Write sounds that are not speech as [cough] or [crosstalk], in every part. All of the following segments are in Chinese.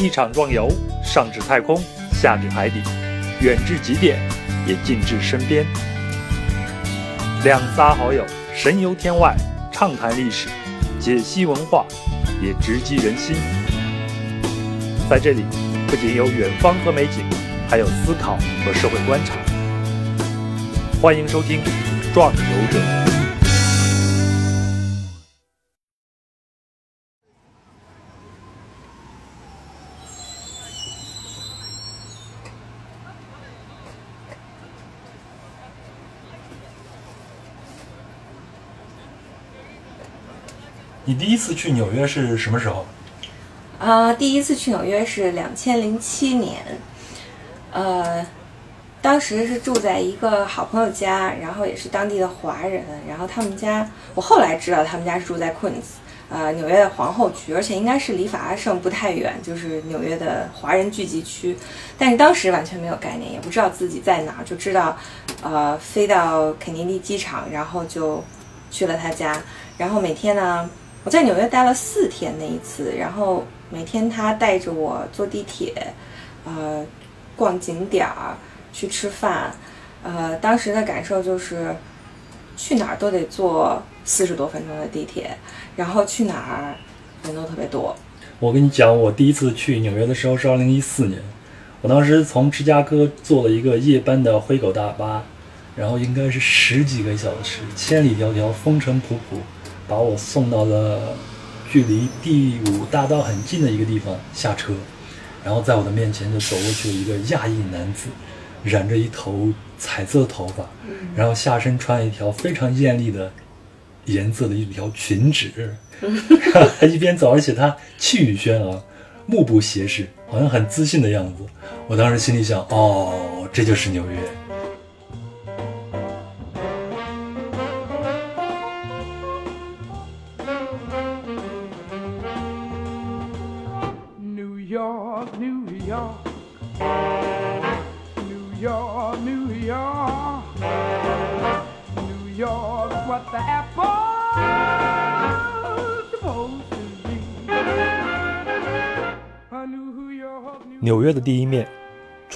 一场壮游，上至太空，下至海底，远至极点，也近至身边。两仨好友神游天外，畅谈历史，解析文化，也直击人心。在这里，不仅有远方和美景，还有思考和社会观察。欢迎收听《壮游者》。你第一次去纽约是什么时候？啊，第一次去纽约是两千零七年，呃，当时是住在一个好朋友家，然后也是当地的华人，然后他们家，我后来知道他们家是住在 Queens，呃，纽约的皇后区，而且应该是离法拉盛不太远，就是纽约的华人聚集区，但是当时完全没有概念，也不知道自己在哪儿，就知道，呃，飞到肯尼迪机场，然后就去了他家，然后每天呢，我在纽约待了四天那一次，然后。每天他带着我坐地铁，呃，逛景点儿，去吃饭，呃，当时的感受就是，去哪儿都得坐四十多分钟的地铁，然后去哪儿人都特别多。我跟你讲，我第一次去纽约的时候是二零一四年，我当时从芝加哥坐了一个夜班的灰狗大巴，然后应该是十几个小时，千里迢迢，风尘仆仆，把我送到了。距离第五大道很近的一个地方下车，然后在我的面前就走过去了一个亚裔男子，染着一头彩色头发，然后下身穿一条非常艳丽的颜色的一条裙子，[laughs] 他 [laughs] 一边走，而且他气宇轩昂，目不斜视，好像很自信的样子。我当时心里想，哦，这就是纽约。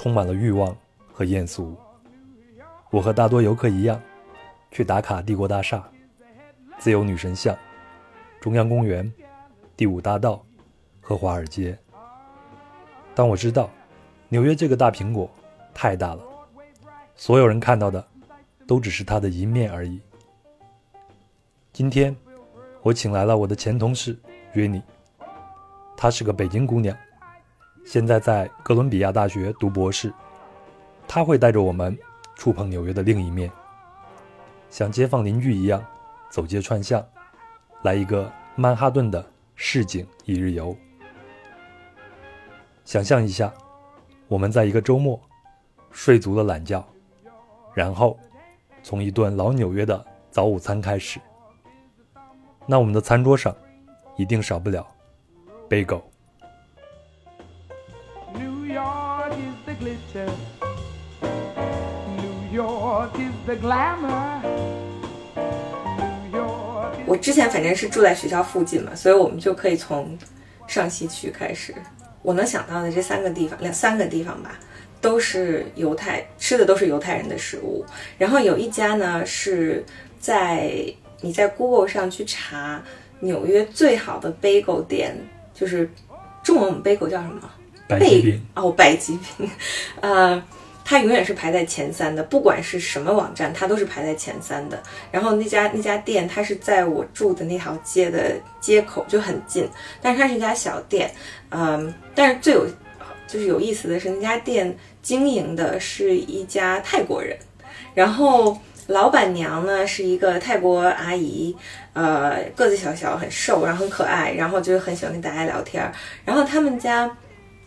充满了欲望和艳俗。我和大多游客一样，去打卡帝国大厦、自由女神像、中央公园、第五大道和华尔街。但我知道，纽约这个大苹果太大了，所有人看到的都只是它的一面而已。今天，我请来了我的前同事约妮，她是个北京姑娘。现在在哥伦比亚大学读博士，他会带着我们触碰纽约的另一面，像街坊邻居一样走街串巷，来一个曼哈顿的市井一日游。想象一下，我们在一个周末睡足了懒觉，然后从一顿老纽约的早午餐开始，那我们的餐桌上一定少不了 bagel。我之前反正是住在学校附近嘛，所以我们就可以从上西区开始。我能想到的这三个地方，两三个地方吧，都是犹太吃的都是犹太人的食物。然后有一家呢是在你在 Google 上去查纽约最好的 bagel 店，就是中文我们 bagel 叫什么？白吉饼哦，白吉饼，呃。它永远是排在前三的，不管是什么网站，它都是排在前三的。然后那家那家店，它是在我住的那条街的街口，就很近。但是它是一家小店，嗯，但是最有就是有意思的是，那家店经营的是一家泰国人，然后老板娘呢是一个泰国阿姨，呃，个子小小，很瘦，然后很可爱，然后就很喜欢跟大家聊天。然后他们家。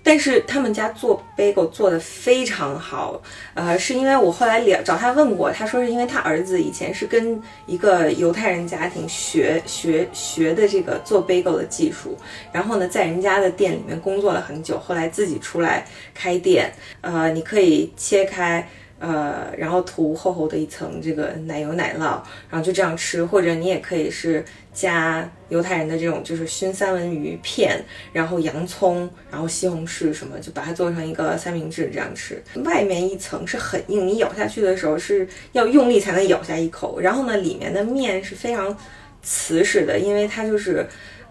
但是他们家做 bagel 做的非常好，呃，是因为我后来聊找他问过，他说是因为他儿子以前是跟一个犹太人家庭学学学的这个做 bagel 的技术，然后呢，在人家的店里面工作了很久，后来自己出来开店，呃，你可以切开呃，然后涂厚厚的一层这个奶油奶酪，然后就这样吃，或者你也可以是加犹太人的这种就是熏三文鱼片，然后洋葱，然后西红柿什么，就把它做成一个三明治这样吃。外面一层是很硬，你咬下去的时候是要用力才能咬下一口，然后呢，里面的面是非常瓷实的，因为它就是。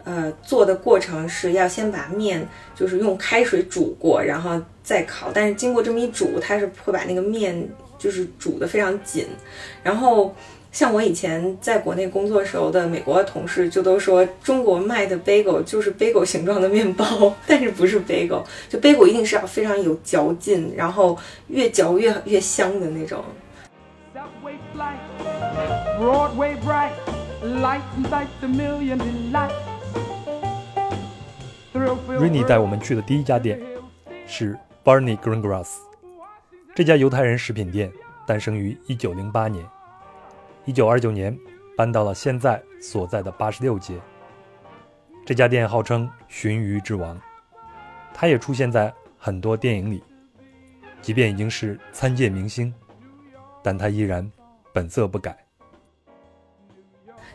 呃，做的过程是要先把面就是用开水煮过，然后再烤。但是经过这么一煮，它是会把那个面就是煮的非常紧。然后像我以前在国内工作时候的美国的同事就都说，中国卖的 bagel 就是 bagel 形状的面包，[laughs] 但是不是 bagel，就 bagel 一定是要非常有嚼劲，然后越嚼越越香的那种。Broadway bright, lights million delights. Rainy 带我们去的第一家店是 Barney Greengrass。这家犹太人食品店诞生于1908年，1929年搬到了现在所在的86街。这家店号称“鲟鱼之王”，它也出现在很多电影里。即便已经是参见明星，但它依然本色不改。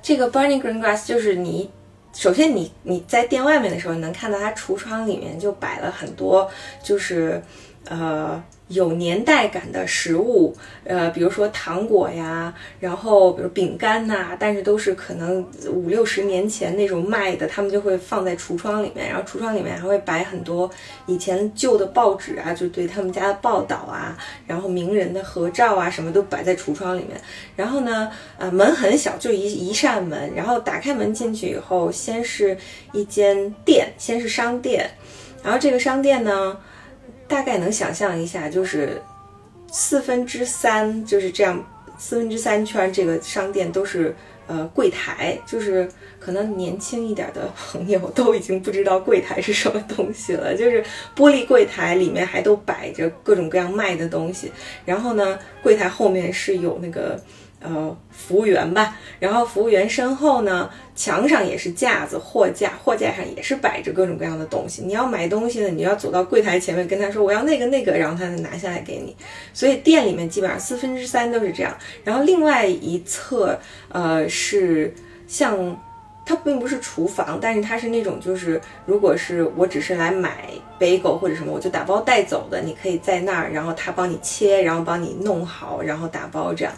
这个 Barney Greengrass 就是你。首先，你你在店外面的时候，你能看到它橱窗里面就摆了很多，就是，呃。有年代感的食物，呃，比如说糖果呀，然后比如饼干呐，但是都是可能五六十年前那种卖的，他们就会放在橱窗里面，然后橱窗里面还会摆很多以前旧的报纸啊，就对他们家的报道啊，然后名人的合照啊，什么都摆在橱窗里面。然后呢，呃，门很小，就一一扇门，然后打开门进去以后，先是一间店，先是商店，然后这个商店呢。大概能想象一下，就是四分之三就是这样，四分之三圈这个商店都是呃柜台，就是可能年轻一点的朋友都已经不知道柜台是什么东西了，[laughs] 就是玻璃柜台里面还都摆着各种各样卖的东西，然后呢，柜台后面是有那个。呃，服务员吧，然后服务员身后呢，墙上也是架子，货架，货架上也是摆着各种各样的东西。你要买东西呢，你要走到柜台前面跟他说我要那个那个，然后他拿下来给你。所以店里面基本上四分之三都是这样。然后另外一侧，呃，是像它并不是厨房，但是它是那种就是如果是我只是来买 bagel 或者什么，我就打包带走的，你可以在那儿，然后他帮你切，然后帮你弄好，然后打包这样。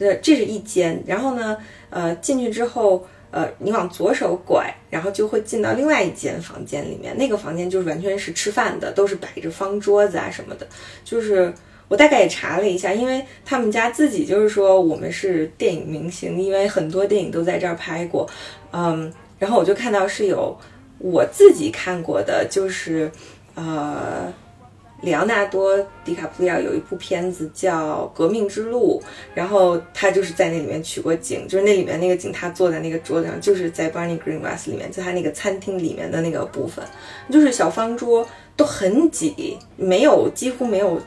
这这是一间，然后呢，呃，进去之后，呃，你往左手拐，然后就会进到另外一间房间里面。那个房间就是完全是吃饭的，都是摆着方桌子啊什么的。就是我大概也查了一下，因为他们家自己就是说我们是电影明星，因为很多电影都在这儿拍过，嗯，然后我就看到是有我自己看过的，就是呃。里奥纳多·迪卡普里奥有一部片子叫《革命之路》，然后他就是在那里面取过景，就是那里面那个景，他坐在那个桌子上，就是在 Barney Greengrass 里面，在他那个餐厅里面的那个部分，就是小方桌都很挤，没有几乎没有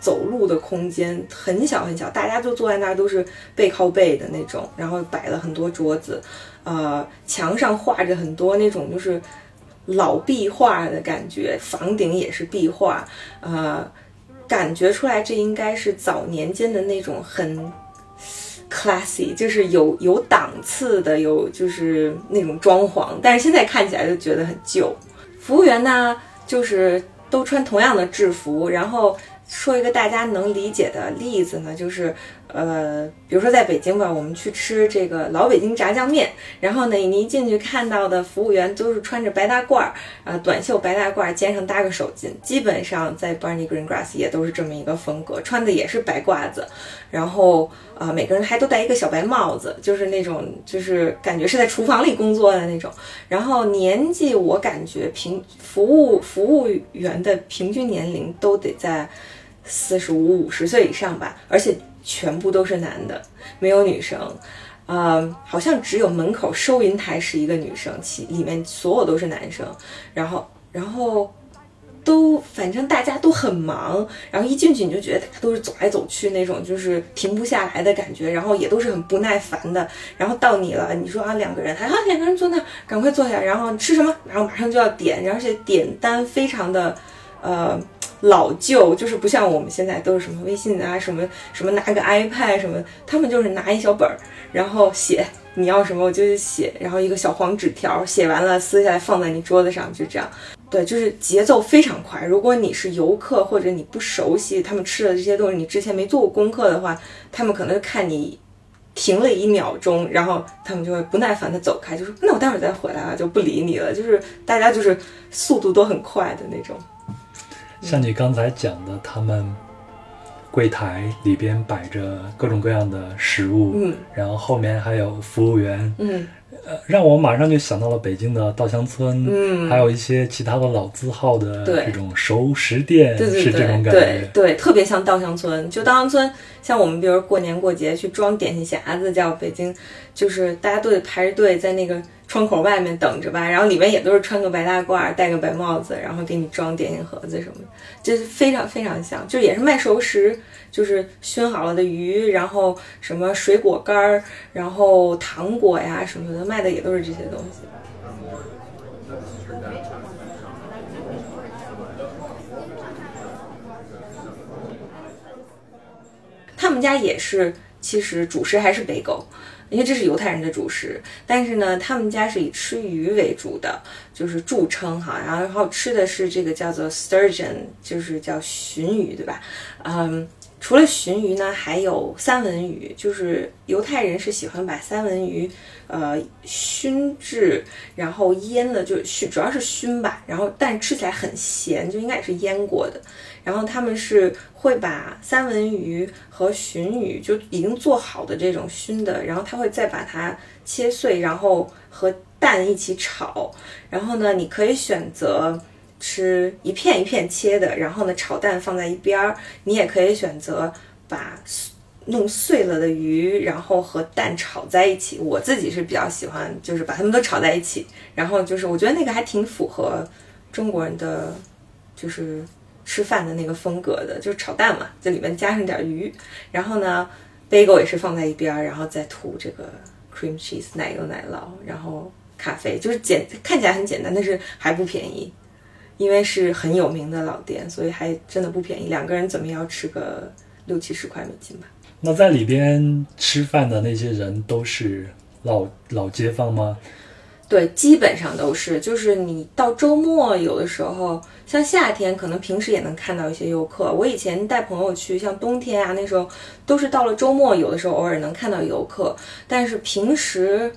走路的空间，很小很小，大家就坐在那儿都是背靠背的那种，然后摆了很多桌子，呃，墙上画着很多那种就是。老壁画的感觉，房顶也是壁画，呃，感觉出来这应该是早年间的那种很 classy，就是有有档次的，有就是那种装潢，但是现在看起来就觉得很旧。服务员呢，就是都穿同样的制服，然后说一个大家能理解的例子呢，就是。呃，比如说在北京吧，我们去吃这个老北京炸酱面，然后呢，你一进去看到的服务员都是穿着白大褂儿，啊，短袖白大褂，肩上搭个手巾，基本上在 Barney Greengrass 也都是这么一个风格，穿的也是白褂子，然后啊，每个人还都戴一个小白帽子，就是那种就是感觉是在厨房里工作的那种，然后年纪我感觉平服务服务员的平均年龄都得在四十五五十岁以上吧，而且。全部都是男的，没有女生，呃，好像只有门口收银台是一个女生，其里面所有都是男生，然后，然后都反正大家都很忙，然后一进去你就觉得大家都是走来走去那种，就是停不下来的感觉，然后也都是很不耐烦的，然后到你了，你说啊两个人，啊两个人坐那，赶快坐下，然后吃什么，然后马上就要点，而且点单非常的，呃。老旧，就是不像我们现在都是什么微信啊，什么什么拿个 iPad 什么，他们就是拿一小本儿，然后写你要什么我就写，然后一个小黄纸条，写完了撕下来放在你桌子上，就这样。对，就是节奏非常快。如果你是游客或者你不熟悉他们吃的这些东西，你之前没做过功课的话，他们可能就看你停了一秒钟，然后他们就会不耐烦的走开，就说那我待会儿再回来啊，就不理你了。就是大家就是速度都很快的那种。像你刚才讲的，他们柜台里边摆着各种各样的食物，嗯。然后后面还有服务员，嗯呃，让我马上就想到了北京的稻香村，嗯还有一些其他的老字号的这种熟食店，对对是这种对感觉。对对，特别像稻香村。就稻香村，像我们比如过年过节去装点心匣子，叫北京，就是大家都得排着队在那个窗口外面等着吧，然后里面也都是穿个白大褂，戴个白帽子，然后给你装点心盒子什么的，就是非常非常像，就也是卖熟食，就是熏好了的鱼，然后什么水果干儿，然后糖果呀什么的，卖的也都是这些东西。他们家也是，其实主食还是北狗，因为这是犹太人的主食。但是呢，他们家是以吃鱼为主的，就是著称哈。然后吃的是这个叫做 sturgeon，就是叫鲟鱼，对吧？嗯，除了鲟鱼呢，还有三文鱼，就是犹太人是喜欢把三文鱼呃熏制，然后腌的，就熏，主要是熏吧。然后但吃起来很咸，就应该也是腌过的。然后他们是会把三文鱼和鲟鱼就已经做好的这种熏的，然后他会再把它切碎，然后和蛋一起炒。然后呢，你可以选择吃一片一片切的，然后呢炒蛋放在一边儿。你也可以选择把弄碎了的鱼，然后和蛋炒在一起。我自己是比较喜欢，就是把它们都炒在一起。然后就是我觉得那个还挺符合中国人的，就是。吃饭的那个风格的，就是炒蛋嘛，在里面加上点鱼，然后呢，bagel 也是放在一边儿，然后再涂这个 cream cheese 奶油奶酪，然后咖啡，就是简看起来很简单，但是还不便宜，因为是很有名的老店，所以还真的不便宜，两个人怎么也要吃个六七十块美金吧。那在里边吃饭的那些人都是老老街坊吗？对，基本上都是，就是你到周末有的时候，像夏天可能平时也能看到一些游客。我以前带朋友去，像冬天啊那时候，都是到了周末，有的时候偶尔能看到游客，但是平时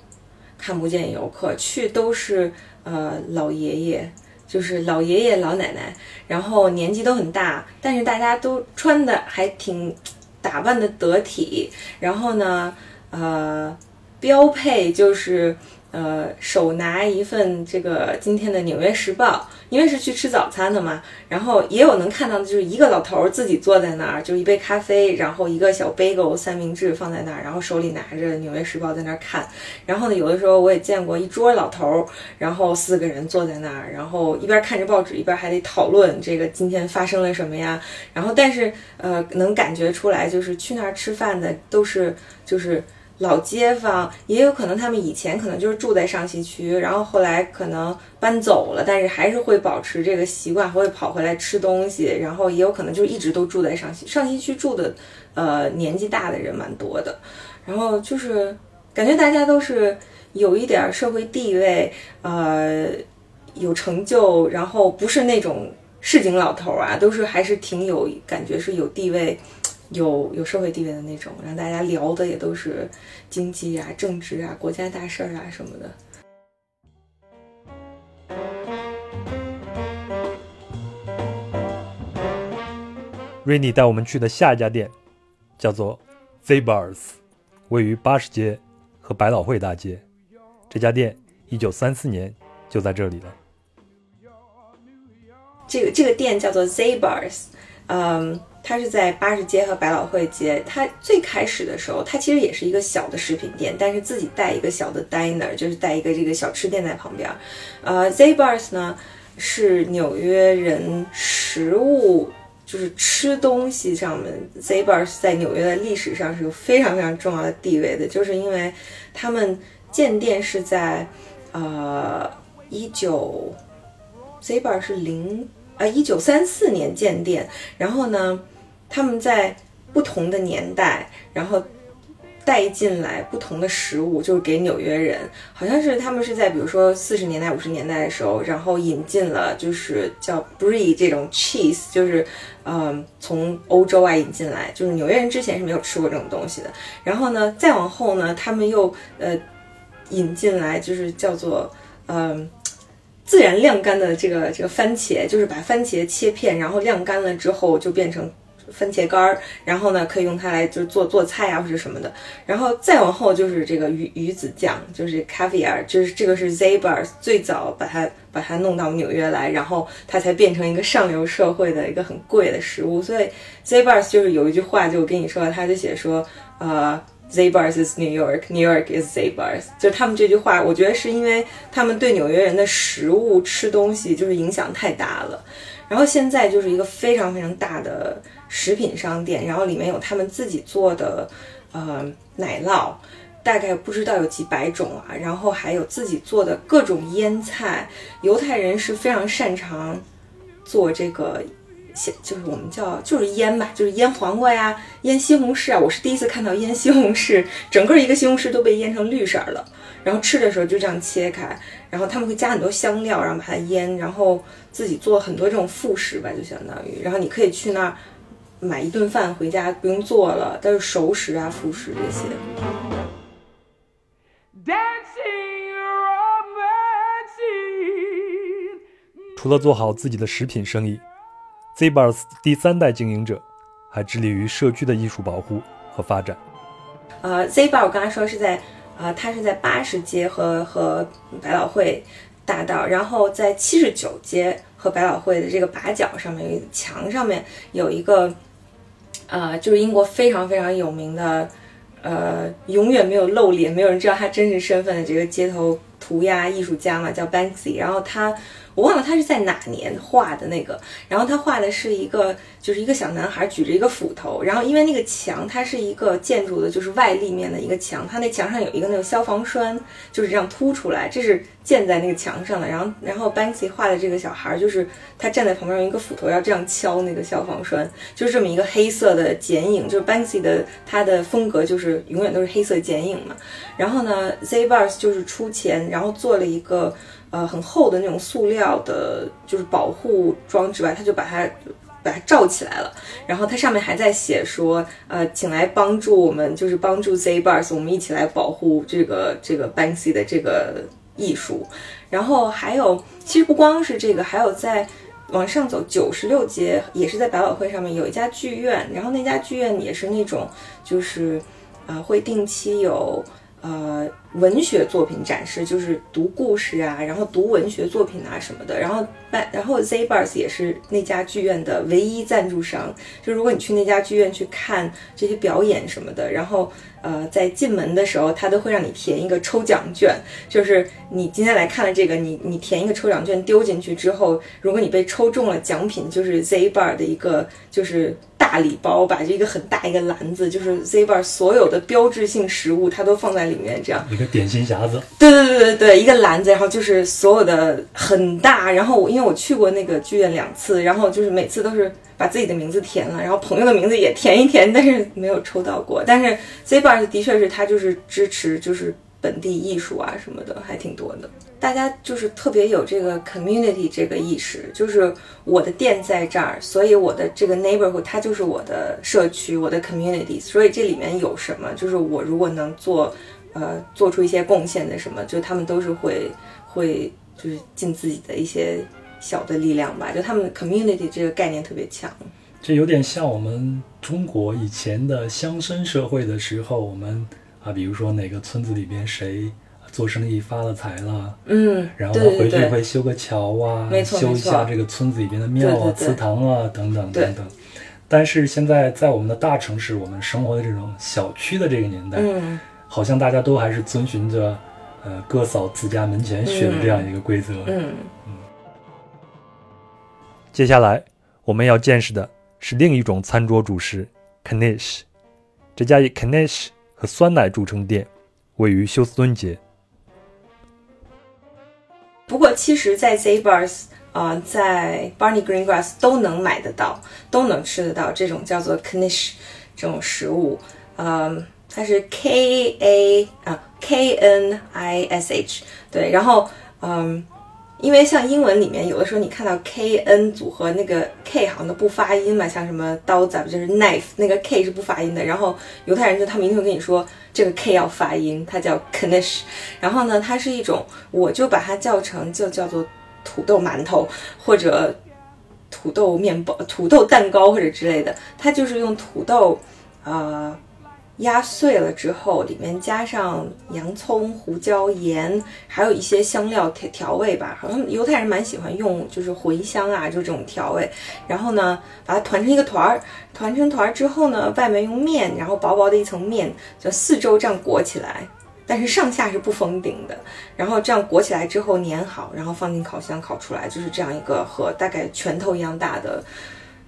看不见游客，去都是呃老爷爷，就是老爷爷老奶奶，然后年纪都很大，但是大家都穿的还挺打扮的得体，然后呢，呃，标配就是。呃，手拿一份这个今天的《纽约时报》，因为是去吃早餐的嘛，然后也有能看到的，就是一个老头自己坐在那儿，就一杯咖啡，然后一个小 bagel 三明治放在那儿，然后手里拿着《纽约时报》在那儿看。然后呢，有的时候我也见过一桌老头，然后四个人坐在那儿，然后一边看着报纸，一边还得讨论这个今天发生了什么呀。然后但是呃，能感觉出来，就是去那儿吃饭的都是就是。老街坊也有可能，他们以前可能就是住在上西区，然后后来可能搬走了，但是还是会保持这个习惯，会跑回来吃东西。然后也有可能就一直都住在上西上西区住的，呃，年纪大的人蛮多的。然后就是感觉大家都是有一点社会地位，呃，有成就，然后不是那种市井老头啊，都是还是挺有感觉是有地位。有有社会地位的那种，让大家聊的也都是经济啊、政治啊、国家大事儿啊什么的。瑞妮带我们去的下一家店叫做 Zabars，位于八十街和百老汇大街。这家店一九三四年就在这里了。这个这个店叫做 Zabars，嗯。它是在八十街和百老汇街。它最开始的时候，它其实也是一个小的食品店，但是自己带一个小的 diner，就是带一个这个小吃店在旁边。呃，Z Bars 呢是纽约人食物，就是吃东西上面，Z Bars 在纽约的历史上是有非常非常重要的地位的，就是因为他们建店是在呃一九，Zabars 是零。啊，一九三四年建店，然后呢，他们在不同的年代，然后带进来不同的食物，就是给纽约人，好像是他们是在比如说四十年代、五十年代的时候，然后引进了就是叫 brie 这种 cheese，就是嗯从欧洲啊引进来，就是纽约人之前是没有吃过这种东西的。然后呢，再往后呢，他们又呃引进来就是叫做嗯。自然晾干的这个这个番茄，就是把番茄切片，然后晾干了之后就变成番茄干儿，然后呢可以用它来就是做做菜啊或者什么的。然后再往后就是这个鱼鱼子酱，就是 caviar，就是这个是 Zabar's 最早把它把它弄到纽约来，然后它才变成一个上流社会的一个很贵的食物。所以 Zabar's 就是有一句话就我跟你说，他就写说呃。Zabar's is New York, New York is Zabar's。就他们这句话，我觉得是因为他们对纽约人的食物吃东西就是影响太大了。然后现在就是一个非常非常大的食品商店，然后里面有他们自己做的呃奶酪，大概不知道有几百种啊。然后还有自己做的各种腌菜，犹太人是非常擅长做这个。就是我们叫就是腌吧，就是腌黄瓜呀，腌西红柿啊。我是第一次看到腌西红柿，整个一个西红柿都被腌成绿色了。然后吃的时候就这样切开，然后他们会加很多香料，然后把它腌，然后自己做很多这种副食吧，就相当于。然后你可以去那儿买一顿饭回家，不用做了，都是熟食啊、副食这些。除了做好自己的食品生意。Zbars 第三代经营者还致力于社区的艺术保护和发展。呃，Zbar 我刚才说是在，呃，它是在八十街和和百老汇大道，然后在七十九街和百老汇的这个把角上面，墙上面有一个，呃，就是英国非常非常有名的，呃，永远没有露脸，没有人知道他真实身份的这个街头涂鸦艺术家嘛，叫 Banksy，然后他。我忘了他是在哪年画的那个，然后他画的是一个，就是一个小男孩举着一个斧头，然后因为那个墙它是一个建筑的，就是外立面的一个墙，它那墙上有一个那个消防栓，就是这样凸出来，这是建在那个墙上的。然后，然后 Banksy 画的这个小孩，就是他站在旁边用一个斧头要这样敲那个消防栓，就是这么一个黑色的剪影，就是 Banksy 的他的风格就是永远都是黑色剪影嘛。然后呢，Zabars 就是出钱，然后做了一个。呃，很厚的那种塑料的，就是保护装置吧，他就把它把它罩起来了。然后它上面还在写说，呃，请来帮助我们，就是帮助 Zabars，我们一起来保护这个这个 Banksy 的这个艺术。然后还有，其实不光是这个，还有在往上走九十六街，也是在百老汇上面有一家剧院，然后那家剧院也是那种，就是啊，会定期有。呃，文学作品展示就是读故事啊，然后读文学作品啊什么的。然后办，然后 Zabars 也是那家剧院的唯一赞助商。就如果你去那家剧院去看这些表演什么的，然后呃，在进门的时候，他都会让你填一个抽奖卷，就是你今天来看了这个，你你填一个抽奖卷丢进去之后，如果你被抽中了，奖品就是 Zabar 的一个就是。大礼包，把这个很大一个篮子，就是 Zabar 所有的标志性食物，它都放在里面，这样一个点心匣子。对对对对对，一个篮子，然后就是所有的很大，然后我因为我去过那个剧院两次，然后就是每次都是把自己的名字填了，然后朋友的名字也填一填，但是没有抽到过。但是 Zabar 的确是他就是支持就是本地艺术啊什么的，还挺多的。大家就是特别有这个 community 这个意识，就是我的店在这儿，所以我的这个 neighborhood 它就是我的社区，我的 community。所以这里面有什么，就是我如果能做，呃，做出一些贡献的什么，就他们都是会会就是尽自己的一些小的力量吧。就他们 community 这个概念特别强。这有点像我们中国以前的乡绅社会的时候，我们啊，比如说哪个村子里边谁。做生意发了财了，嗯，然后回去会修个桥啊，修一下这个村子里边的庙啊、祠堂啊等等等等。但是现在在我们的大城市，我们生活的这种小区的这个年代，嗯，好像大家都还是遵循着呃各扫自家门前雪的这样一个规则。嗯嗯。接下来我们要见识的是另一种餐桌主食 Knish，这家以 Knish 和酸奶著称店，位于休斯敦街。不过，其实，在 Zabars，呃，在 Barney Greengrass 都能买得到，都能吃得到这种叫做 Knish 这种食物。嗯，它是 K A 啊 K N I S H 对，然后嗯。因为像英文里面有的时候你看到 K N 组合那个 K 好像都不发音嘛，像什么刀子就是 knife 那个 K 是不发音的。然后犹太人就他明确跟你说这个 K 要发音，它叫 knish。然后呢，它是一种，我就把它叫成就叫做土豆馒头或者土豆面包、土豆蛋糕或者之类的。它就是用土豆，呃。压碎了之后，里面加上洋葱、胡椒、盐，还有一些香料调调味吧。好像犹太人蛮喜欢用，就是茴香啊，就这种调味。然后呢，把它团成一个团儿，团成团儿之后呢，外面用面，然后薄薄的一层面，就四周这样裹起来，但是上下是不封顶的。然后这样裹起来之后粘好，然后放进烤箱烤出来，就是这样一个和大概拳头一样大的，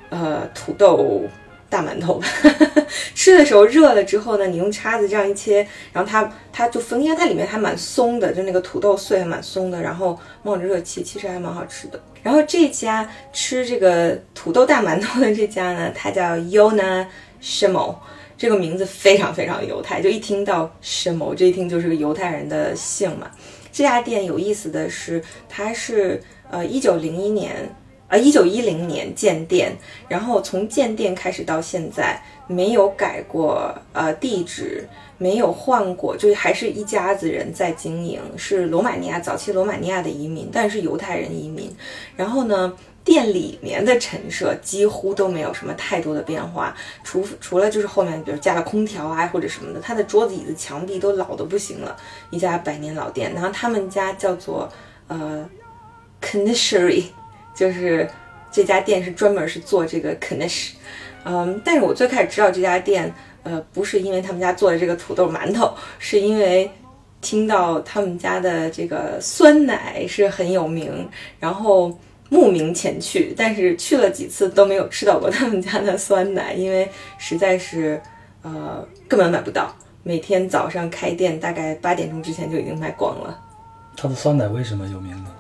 呃，土豆。大馒头，[laughs] 吃的时候热了之后呢，你用叉子这样一切，然后它它就分，因为它里面还蛮松的，就那个土豆碎还蛮松的，然后冒着热气，其实还蛮好吃的。然后这家吃这个土豆大馒头的这家呢，它叫 Yona Shimo，这个名字非常非常犹太，就一听到 Shimo，这一听就是个犹太人的姓嘛。这家店有意思的是，它是呃一九零一年。呃，一九一零年建店，然后从建店开始到现在没有改过呃地址，没有换过，就还是一家子人在经营，是罗马尼亚早期罗马尼亚的移民，但是犹太人移民。然后呢，店里面的陈设几乎都没有什么太多的变化，除除了就是后面比如加了空调啊或者什么的，它的桌子椅子墙壁都老的不行了，一家百年老店。然后他们家叫做呃 c o n i s h e r y 就是这家店是专门是做这个 knish，嗯，但是我最开始知道这家店，呃，不是因为他们家做的这个土豆馒头，是因为听到他们家的这个酸奶是很有名，然后慕名前去，但是去了几次都没有吃到过他们家的酸奶，因为实在是呃根本买不到，每天早上开店大概八点钟之前就已经卖光了。他的酸奶为什么有名呢？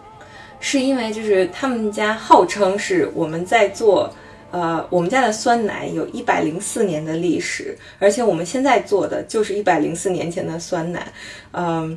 是因为就是他们家号称是我们在做，呃，我们家的酸奶有一百零四年的历史，而且我们现在做的就是一百零四年前的酸奶，嗯，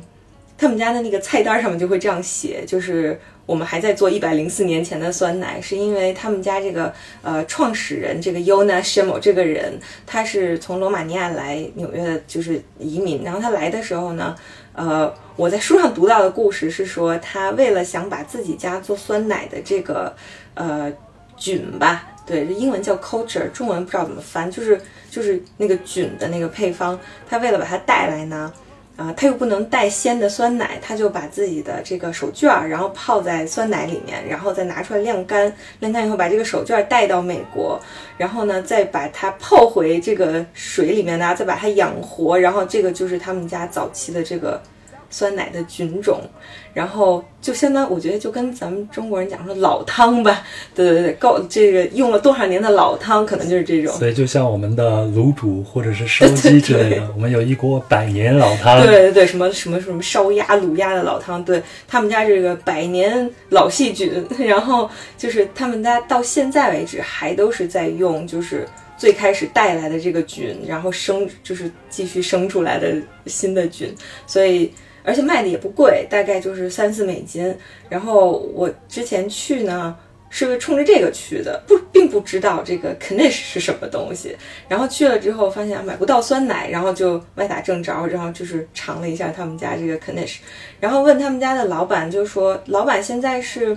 他们家的那个菜单上面就会这样写，就是我们还在做一百零四年前的酸奶，是因为他们家这个呃创始人这个 Yona Shimo 这个人，他是从罗马尼亚来纽约的，就是移民，然后他来的时候呢。呃，我在书上读到的故事是说，他为了想把自己家做酸奶的这个呃菌吧，对，英文叫 culture，中文不知道怎么翻，就是就是那个菌的那个配方，他为了把它带来呢，啊，他又不能带鲜的酸奶，他就把自己的这个手绢儿，然后泡在酸奶里面，然后再拿出来晾干，晾干以后把这个手绢儿带到美国，然后呢再把它泡回这个水里面呢，再把它养活，然后这个就是他们家早期的这个。酸奶的菌种，然后就相当，我觉得就跟咱们中国人讲说老汤吧，对对对，够这个用了多少年的老汤，可能就是这种。所以就像我们的卤煮或者是烧鸡之类的，我们有一锅百年老汤。对对对，什么什么什么烧鸭、卤鸭的老汤，对他们家这个百年老细菌，[laughs] 然后就是他们家到现在为止还都是在用，就是最开始带来的这个菌，然后生就是继续生出来的新的菌，所以。而且卖的也不贵，大概就是三四美金。然后我之前去呢，是冲着这个去的，不并不知道这个 Knish 是什么东西。然后去了之后发现买不到酸奶，然后就歪打正着，然后就是尝了一下他们家这个 Knish，然后问他们家的老板，就说老板现在是。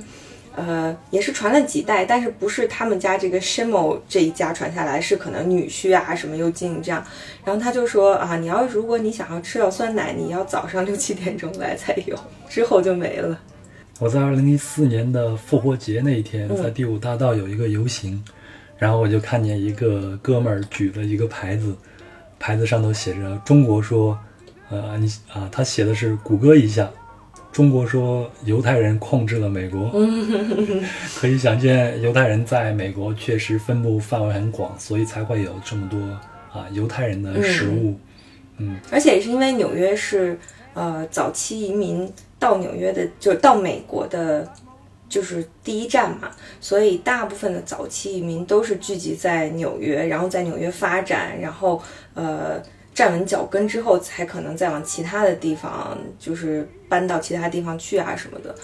呃，也是传了几代，但是不是他们家这个 Shimo 这一家传下来，是可能女婿啊什么又进这样。然后他就说啊，你要如果你想要吃到酸奶，你要早上六七点钟来才有，[laughs] 之后就没了。我在二零一四年的复活节那一天，在第五大道有一个游行，然后我就看见一个哥们儿举了一个牌子，牌子上头写着“中国说”，呃，你啊，他写的是“谷歌一下”。中国说犹太人控制了美国，[laughs] 可以想见犹太人在美国确实分布范围很广，所以才会有这么多啊犹太人的食物。嗯，而且也是因为纽约是呃早期移民到纽约的，就到美国的就是第一站嘛，所以大部分的早期移民都是聚集在纽约，然后在纽约发展，然后呃站稳脚跟之后，才可能再往其他的地方，就是搬到其他地方去啊什么的。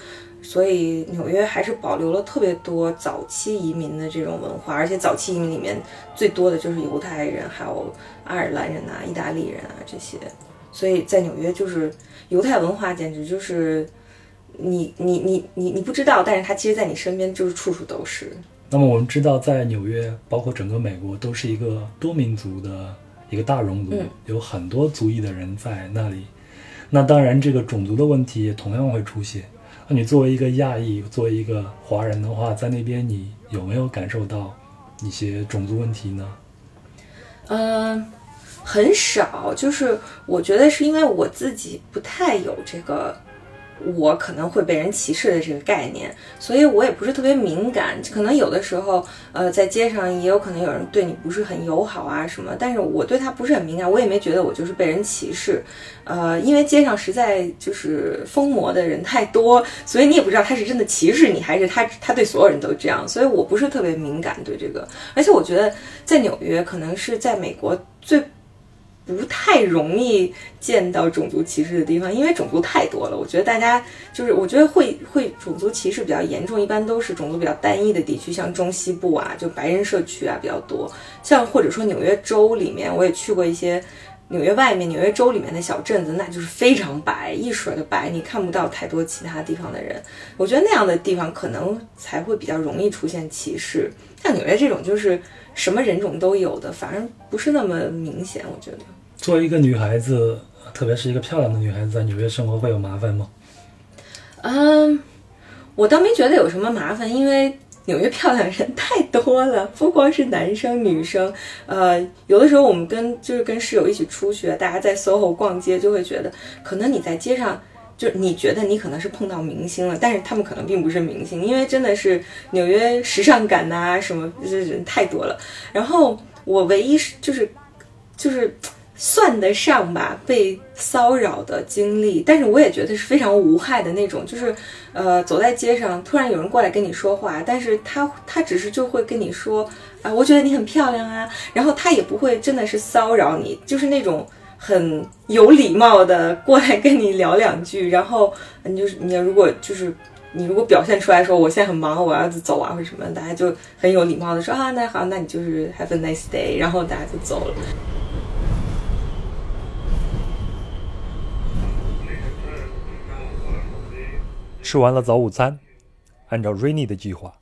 所以纽约还是保留了特别多早期移民的这种文化，而且早期移民里面最多的就是犹太人，还有爱尔兰人啊、意大利人啊这些。所以在纽约，就是犹太文化简直就是你你你你你不知道，但是它其实在你身边就是处处都是。那么我们知道，在纽约，包括整个美国，都是一个多民族的一个大熔炉，嗯有很多族裔的人在那里。那当然，这个种族的问题也同样会出现。那你作为一个亚裔，作为一个华人的话，在那边你有没有感受到一些种族问题呢？嗯，很少，就是我觉得是因为我自己不太有这个，我可能会被人歧视的这个概念，所以我也不是特别敏感。可能有的时候，呃，在街上也有可能有人对你不是很友好啊什么，但是我对他不是很敏感，我也没觉得我就是被人歧视。呃，因为街上实在就是疯魔的人太多，所以你也不知道他是真的歧视你，还是他他对所有人都这样，所以我不是特别敏感对这个。而且我觉得在纽约可能是在美国最不太容易见到种族歧视的地方，因为种族太多了。我觉得大家就是，我觉得会会种族歧视比较严重，一般都是种族比较单一的地区，像中西部啊，就白人社区啊比较多。像或者说纽约州里面，我也去过一些纽约外面、纽约州里面的小镇子，那就是非常白，一水的白，你看不到太多其他地方的人。我觉得那样的地方可能才会比较容易出现歧视。像纽约这种就是什么人种都有的，反而不是那么明显，我觉得。作为一个女孩子，特别是一个漂亮的女孩子，在纽约生活会有麻烦吗？嗯，我倒没觉得有什么麻烦，因为纽约漂亮人太多了，不光是男生女生。呃，有的时候我们跟就是跟室友一起出去，大家在 SOHO 逛街，就会觉得可能你在街上。就你觉得你可能是碰到明星了，但是他们可能并不是明星，因为真的是纽约时尚感呐、什么这人太多了。然后我唯一是就是就是算得上吧被骚扰的经历，但是我也觉得是非常无害的那种，就是呃走在街上突然有人过来跟你说话，但是他他只是就会跟你说啊，我觉得你很漂亮啊，然后他也不会真的是骚扰你，就是那种。很有礼貌的过来跟你聊两句，然后你就是你如果就是你如果表现出来说我现在很忙，我要走啊或者什么，大家就很有礼貌的说啊那好，那你就是 have a nice day，然后大家就走了。吃完了早午餐，按照 Rainy 的计划，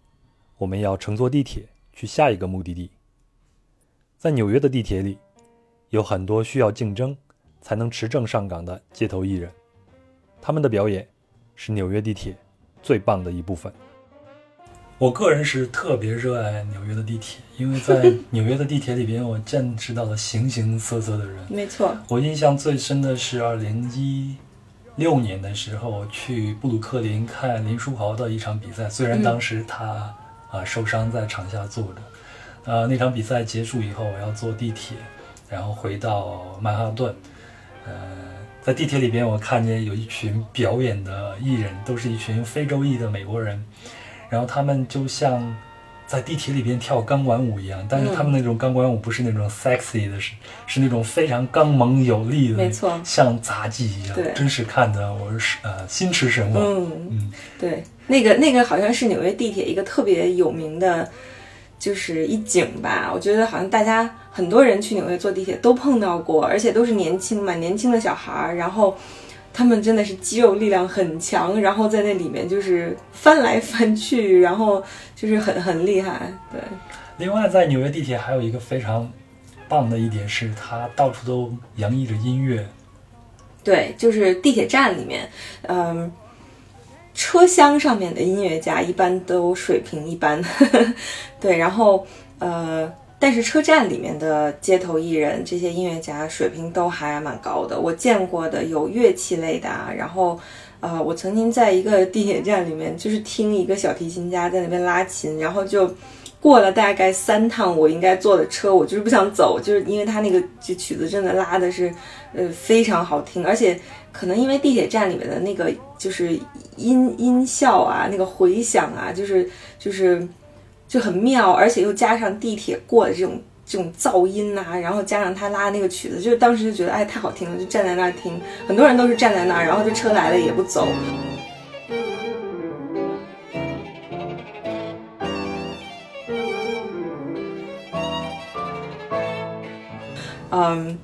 我们要乘坐地铁去下一个目的地。在纽约的地铁里，有很多需要竞争才能持证上岗的街头艺人，他们的表演是纽约地铁最棒的一部分。我个人是特别热爱纽约的地铁，因为在纽约的地铁里边，我见识到了形形色色的人。[laughs] 没错，我印象最深的是二零一六年的时候，去布鲁克林看林书豪的一场比赛。虽然当时他啊、受伤在场下坐着，呃，那场比赛结束以后，我要坐地铁，然后回到曼哈顿。呃，在地铁里边，我看见有一群表演的艺人，都是一群非洲裔的美国人，然后他们就像在地铁里边跳钢管舞一样，但是他们那种钢管舞不是那种 sexy 的，是是那种非常刚猛有力的，没错像杂技一样对，真是看的我是呃心驰神往。嗯，嗯，对，那个那个好像是纽约地铁一个特别有名的，就是一景吧。我觉得好像大家很多人去纽约坐地铁都碰到过，而且都是年轻嘛，年轻的小孩儿，然后他们真的是肌肉力量很强，然后在那里面就是翻来翻去，然后就是很很厉害。对，另外在纽约地铁还有一个非常棒的一点是，它到处都洋溢着音乐。对，就是地铁站里面，嗯，车厢上面的音乐家一般都水平一般，[laughs] 对，然后呃，但是车站里面的街头艺人这些音乐家水平都还蛮高的，我见过的有乐器类的啊，然后。呃，我曾经在一个地铁站里面，就是听一个小提琴家在那边拉琴，然后就过了大概三趟我应该坐的车，我就是不想走，就是因为他那个这曲子真的拉的是，呃，非常好听，而且可能因为地铁站里面的那个就是音音效啊，那个回响啊，就是就是就很妙，而且又加上地铁过的这种这种噪音呐、然后加上他拉那个曲子，就是当时就觉得哎太好听了，就站在那儿听。很多人都是站在那儿，然后这车来了也不走。嗯，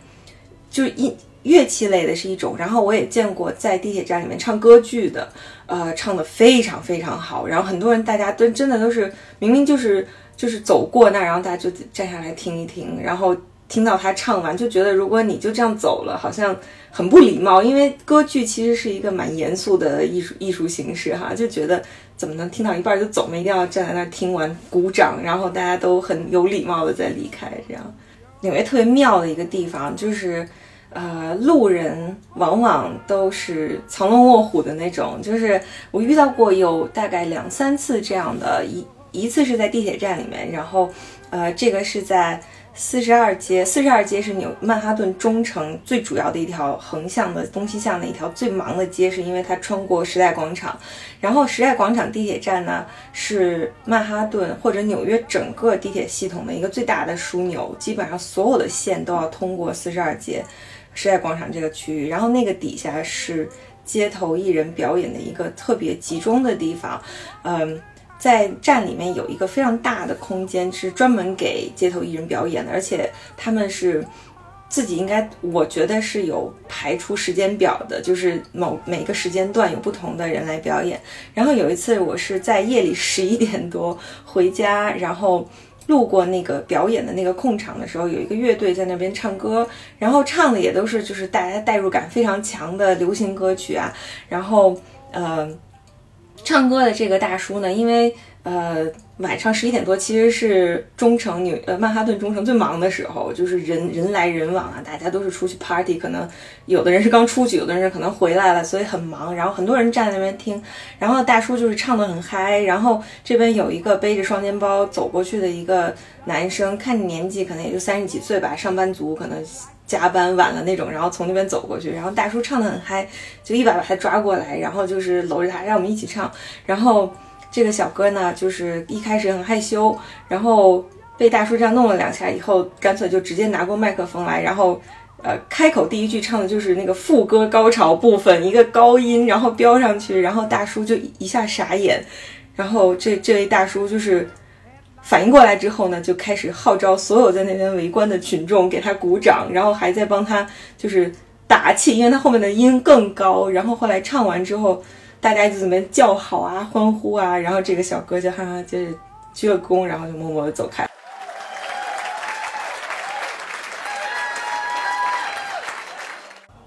就一乐器类的是一种，然后我也见过在地铁站里面唱歌剧的，呃，唱的非常非常好，然后很多人大家都真的都是明明就是就是走过那，然后大家就站下来听一听，然后听到他唱完，就觉得如果你就这样走了，好像很不礼貌，因为歌剧其实是一个蛮严肃的艺术艺术形式哈，就觉得怎么能听到一半就走呢？一定要站在那儿听完鼓掌，然后大家都很有礼貌的再离开，这样。纽约特别妙的一个地方就是，呃，路人往往都是藏龙卧虎的那种。就是我遇到过有大概两三次这样的，一一次是在地铁站里面，然后，呃，这个是在四十二街，四十二街是纽曼哈顿中城最主要的一条横向的东西向的一条最忙的街，是因为它穿过时代广场。然后时代广场地铁站呢，是曼哈顿或者纽约整个地铁系统的一个最大的枢纽，基本上所有的线都要通过四十二街时代广场这个区域。然后那个底下是街头艺人表演的一个特别集中的地方，嗯。在站里面有一个非常大的空间，是专门给街头艺人表演的，而且他们是自己应该，我觉得是有排出时间表的，就是某每个时间段有不同的人来表演。然后有一次，我是在夜里十一点多回家，然后路过那个表演的那个控场的时候，有一个乐队在那边唱歌，然后唱的也都是就是大家代入感非常强的流行歌曲啊，然后呃。唱歌的这个大叔呢，因为呃晚上十一点多其实是中城纽呃曼哈顿中城最忙的时候，就是人人来人往啊，大家都是出去 party，可能有的人是刚出去，有的人可能回来了，所以很忙。然后很多人站在那边听，然后大叔就是唱得很嗨。然后这边有一个背着双肩包走过去的一个男生，看年纪可能也就三十几岁吧，上班族可能。加班晚了那种，然后从那边走过去，然后大叔唱得很嗨，就一把把他抓过来，然后就是搂着他，让我们一起唱。然后这个小哥呢，就是一开始很害羞，然后被大叔这样弄了两下以后，干脆就直接拿过麦克风来，然后呃开口第一句唱的就是那个副歌高潮部分，一个高音，然后飙上去，然后大叔就一下傻眼，然后这这位大叔就是。反应过来之后呢，就开始号召所有在那边围观的群众给他鼓掌，然后还在帮他就是打气，因为他后面的音更高。然后后来唱完之后，大家就怎么叫好啊、欢呼啊，然后这个小哥就哈哈就是鞠个躬，然后就默默的走开。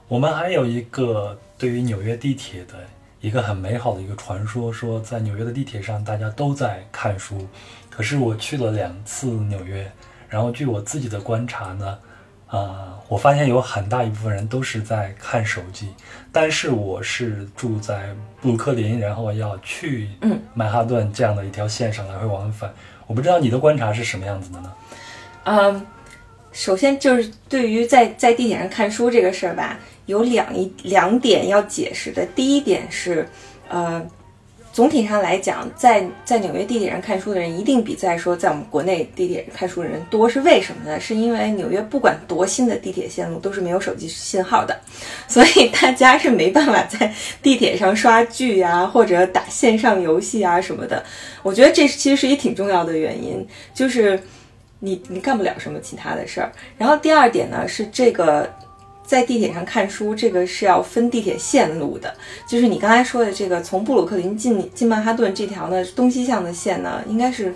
我们还有一个对于纽约地铁的一个很美好的一个传说，说在纽约的地铁上大家都在看书。可是我去了两次纽约，然后据我自己的观察呢，啊、我发现有很大一部分人都是在看手机。但是我是住在布鲁克林，然后要去嗯曼哈顿这样的一条线上来回往返。我不知道你的观察是什么样子的呢？嗯，首先就是对于在在地铁上看书这个事儿吧，有两一两点要解释的。第一点是，呃，总体上来讲，在在纽约地铁上看书的人一定比在说在我们国内地铁看书的人多，是为什么呢？是因为纽约不管多新的地铁线路都是没有手机信号的，所以大家是没办法在地铁上刷剧啊，或者打线上游戏啊什么的。我觉得这其实是一挺重要的原因，就是你你干不了什么其他的事儿。然后第二点呢是这个。在地铁上看书，这个是要分地铁线路的，就是你刚才说的这个从布鲁克林进进曼哈顿这条呢，东西向的线呢，应该是，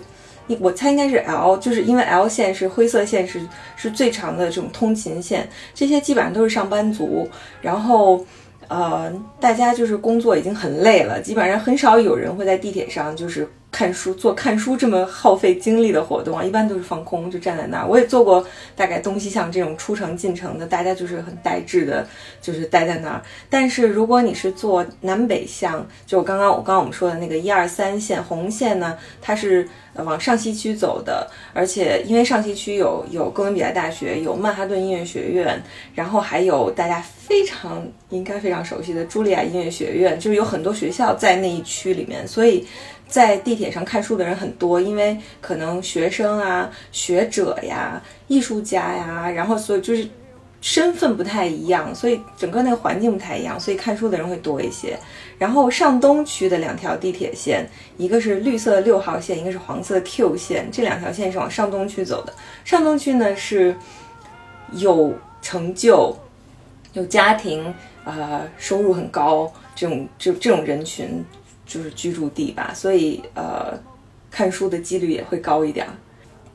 我猜应该是 L，就是因为 L 线是灰色线是是最长的这种通勤线，这些基本上都是上班族，然后呃，大家就是工作已经很累了，基本上很少有人会在地铁上就是看书做看书这么耗费精力的活动啊，一般都是放空，就站在那儿。我也做过大概东西向这种出城进城的，大家就是很呆滞的，就是待在那儿。但是如果你是做南北向，就刚刚我刚刚我们说的那个一二三线红线呢，它是往上西区走的，而且因为上西区有有哥伦比亚大学，有曼哈顿音乐学院，然后还有大家非常应该非常熟悉的茱莉亚音乐学院，就是有很多学校在那一区里面，所以。在地铁上看书的人很多，因为可能学生啊、学者呀、艺术家呀，然后所以就是身份不太一样，所以整个那个环境不太一样，所以看书的人会多一些。然后上东区的两条地铁线，一个是绿色的六号线，一个是黄色的 Q 线，这两条线是往上东区走的。上东区呢是有成就、有家庭，呃，收入很高这种这这种人群。就是居住地吧，所以呃，看书的几率也会高一点。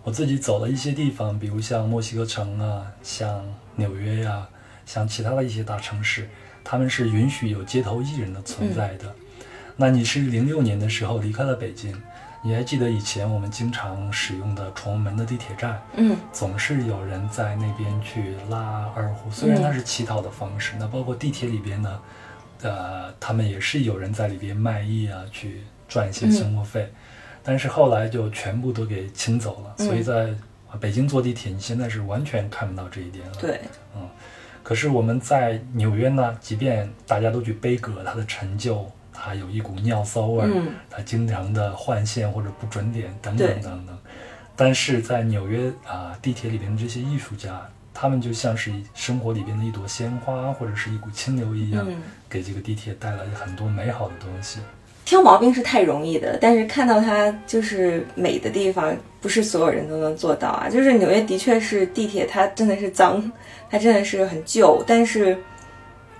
我自己走了一些地方，比如像墨西哥城啊，像纽约呀，像其他的一些大城市，他们是允许有街头艺人的存在的。那你是零六年的时候离开了北京，你还记得以前我们经常使用的崇文门的地铁站？嗯，总是有人在那边去拉二胡，虽然它是乞讨的方式。那包括地铁里边呢？呃，他们也是有人在里边卖艺啊，去赚一些生活费，但是后来就全部都给清走了。所以在北京坐地铁，你现在是完全看不到这一点了。对，嗯。可是我们在纽约呢，即便大家都去悲歌他的成就，他有一股尿骚味儿，他经常的换线或者不准点等等等等，但是在纽约啊，地铁里边的这些艺术家。他们就像是生活里边的一朵鲜花，或者是一股清流一样，给这个地铁带来很多美好的东西。挑毛病是太容易的，但是看到它就是美的地方，不是所有人都能做到啊。就是纽约的确是地铁，它真的是脏，它真的是很旧。但是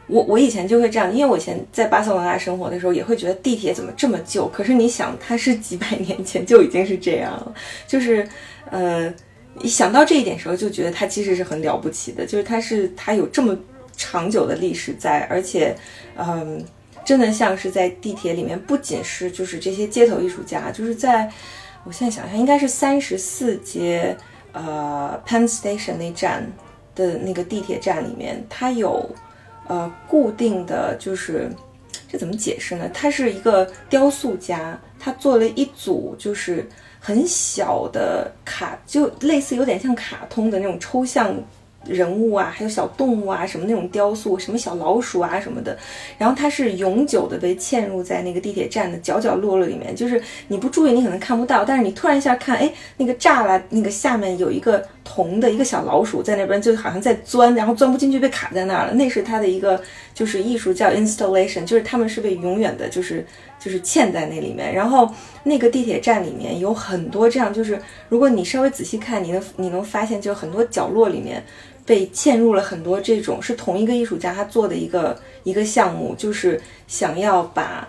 我我以前就会这样，因为我以前在巴塞罗那生活的时候，也会觉得地铁怎么这么旧。可是你想，它是几百年前就已经是这样了，就是呃。一想到这一点时候，就觉得它其实是很了不起的，就是它是它有这么长久的历史在，而且，嗯，真的像是在地铁里面，不仅是就是这些街头艺术家，就是在我现在想想，应该是三十四街呃 Penn Station 那站的那个地铁站里面，它有呃固定的就是这怎么解释呢？他是一个雕塑家，他做了一组就是。很小的卡，就类似有点像卡通的那种抽象。人物啊，还有小动物啊，什么那种雕塑，什么小老鼠啊什么的，然后它是永久的被嵌入在那个地铁站的角角落落里面，就是你不注意你可能看不到，但是你突然一下看，哎，那个栅栏那个下面有一个铜的一个小老鼠在那边，就好像在钻，然后钻不进去被卡在那儿了。那是它的一个就是艺术叫 installation，就是他们是被永远的，就是就是嵌在那里面。然后那个地铁站里面有很多这样，就是如果你稍微仔细看，你能你能发现，就很多角落里面。被嵌入了很多这种是同一个艺术家他做的一个一个项目，就是想要把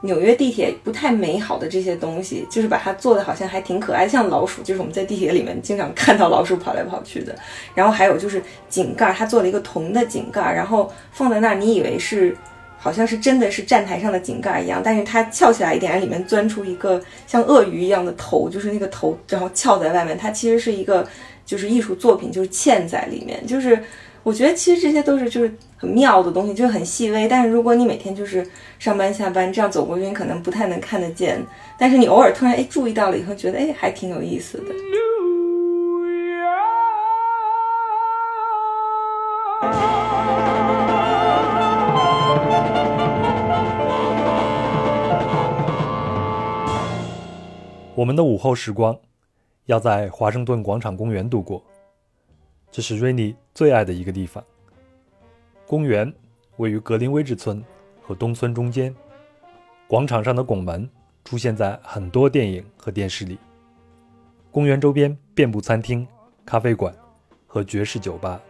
纽约地铁不太美好的这些东西，就是把它做的好像还挺可爱，像老鼠，就是我们在地铁里面经常看到老鼠跑来跑去的。然后还有就是井盖，他做了一个铜的井盖，然后放在那儿，你以为是好像是真的是站台上的井盖一样，但是它翘起来一点，里面钻出一个像鳄鱼一样的头，就是那个头，然后翘在外面，它其实是一个。就是艺术作品，就是嵌在里面。就是我觉得其实这些都是就是很妙的东西，就是很细微。但是如果你每天就是上班下班这样走过去，你可能不太能看得见。但是你偶尔突然哎注意到了以后，觉得哎还挺有意思的。我们的午后时光。要在华盛顿广场公园度过，这是瑞尼最爱的一个地方。公园位于格林威治村和东村中间，广场上的拱门出现在很多电影和电视里。公园周边遍布餐厅、咖啡馆和爵士酒吧。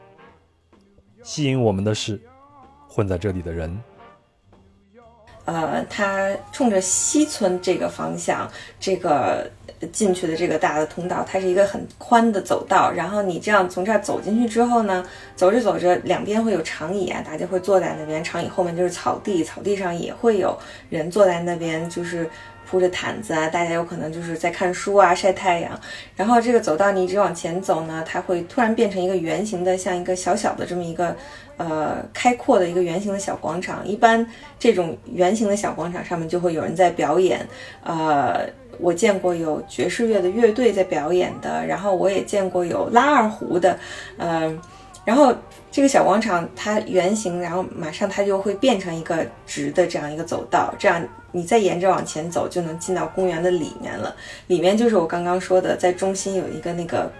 吸引我们的是混在这里的人。呃，它冲着西村这个方向，这个。进去的这个大的通道，它是一个很宽的走道。然后你这样从这儿走进去之后呢，走着走着，两边会有长椅啊，大家会坐在那边。长椅后面就是草地，草地上也会有人坐在那边，就是铺着毯子啊，大家有可能就是在看书啊、晒太阳。然后这个走道你一直往前走呢，它会突然变成一个圆形的，像一个小小的这么一个呃开阔的一个圆形的小广场。一般这种圆形的小广场上面就会有人在表演，呃，我见过有爵士乐的乐队在表演的，然后我也见过有拉二胡的，嗯、然后这个小广场它圆形，然后马上它就会变成一个直的这样一个走道，这样你再沿着往前走就能进到公园的里面了。里面就是我刚刚说的，在中心有一个那个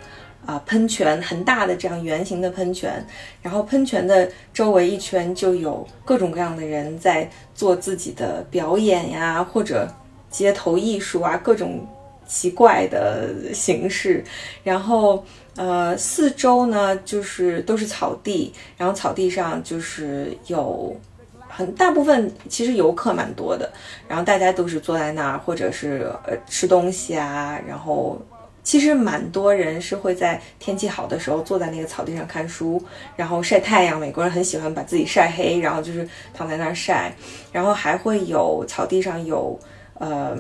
啊、喷泉，很大的这样圆形的喷泉，然后喷泉的周围一圈就有各种各样的人在做自己的表演呀，或者街头艺术啊，各种奇怪的形式，然后。呃，四周呢就是都是草地，然后草地上就是有很大部分其实游客蛮多的，然后大家都是坐在那儿，或者是呃吃东西啊，然后其实蛮多人是会在天气好的时候坐在那个草地上看书，然后晒太阳。美国人很喜欢把自己晒黑，然后就是躺在那儿晒，然后还会有草地上有呃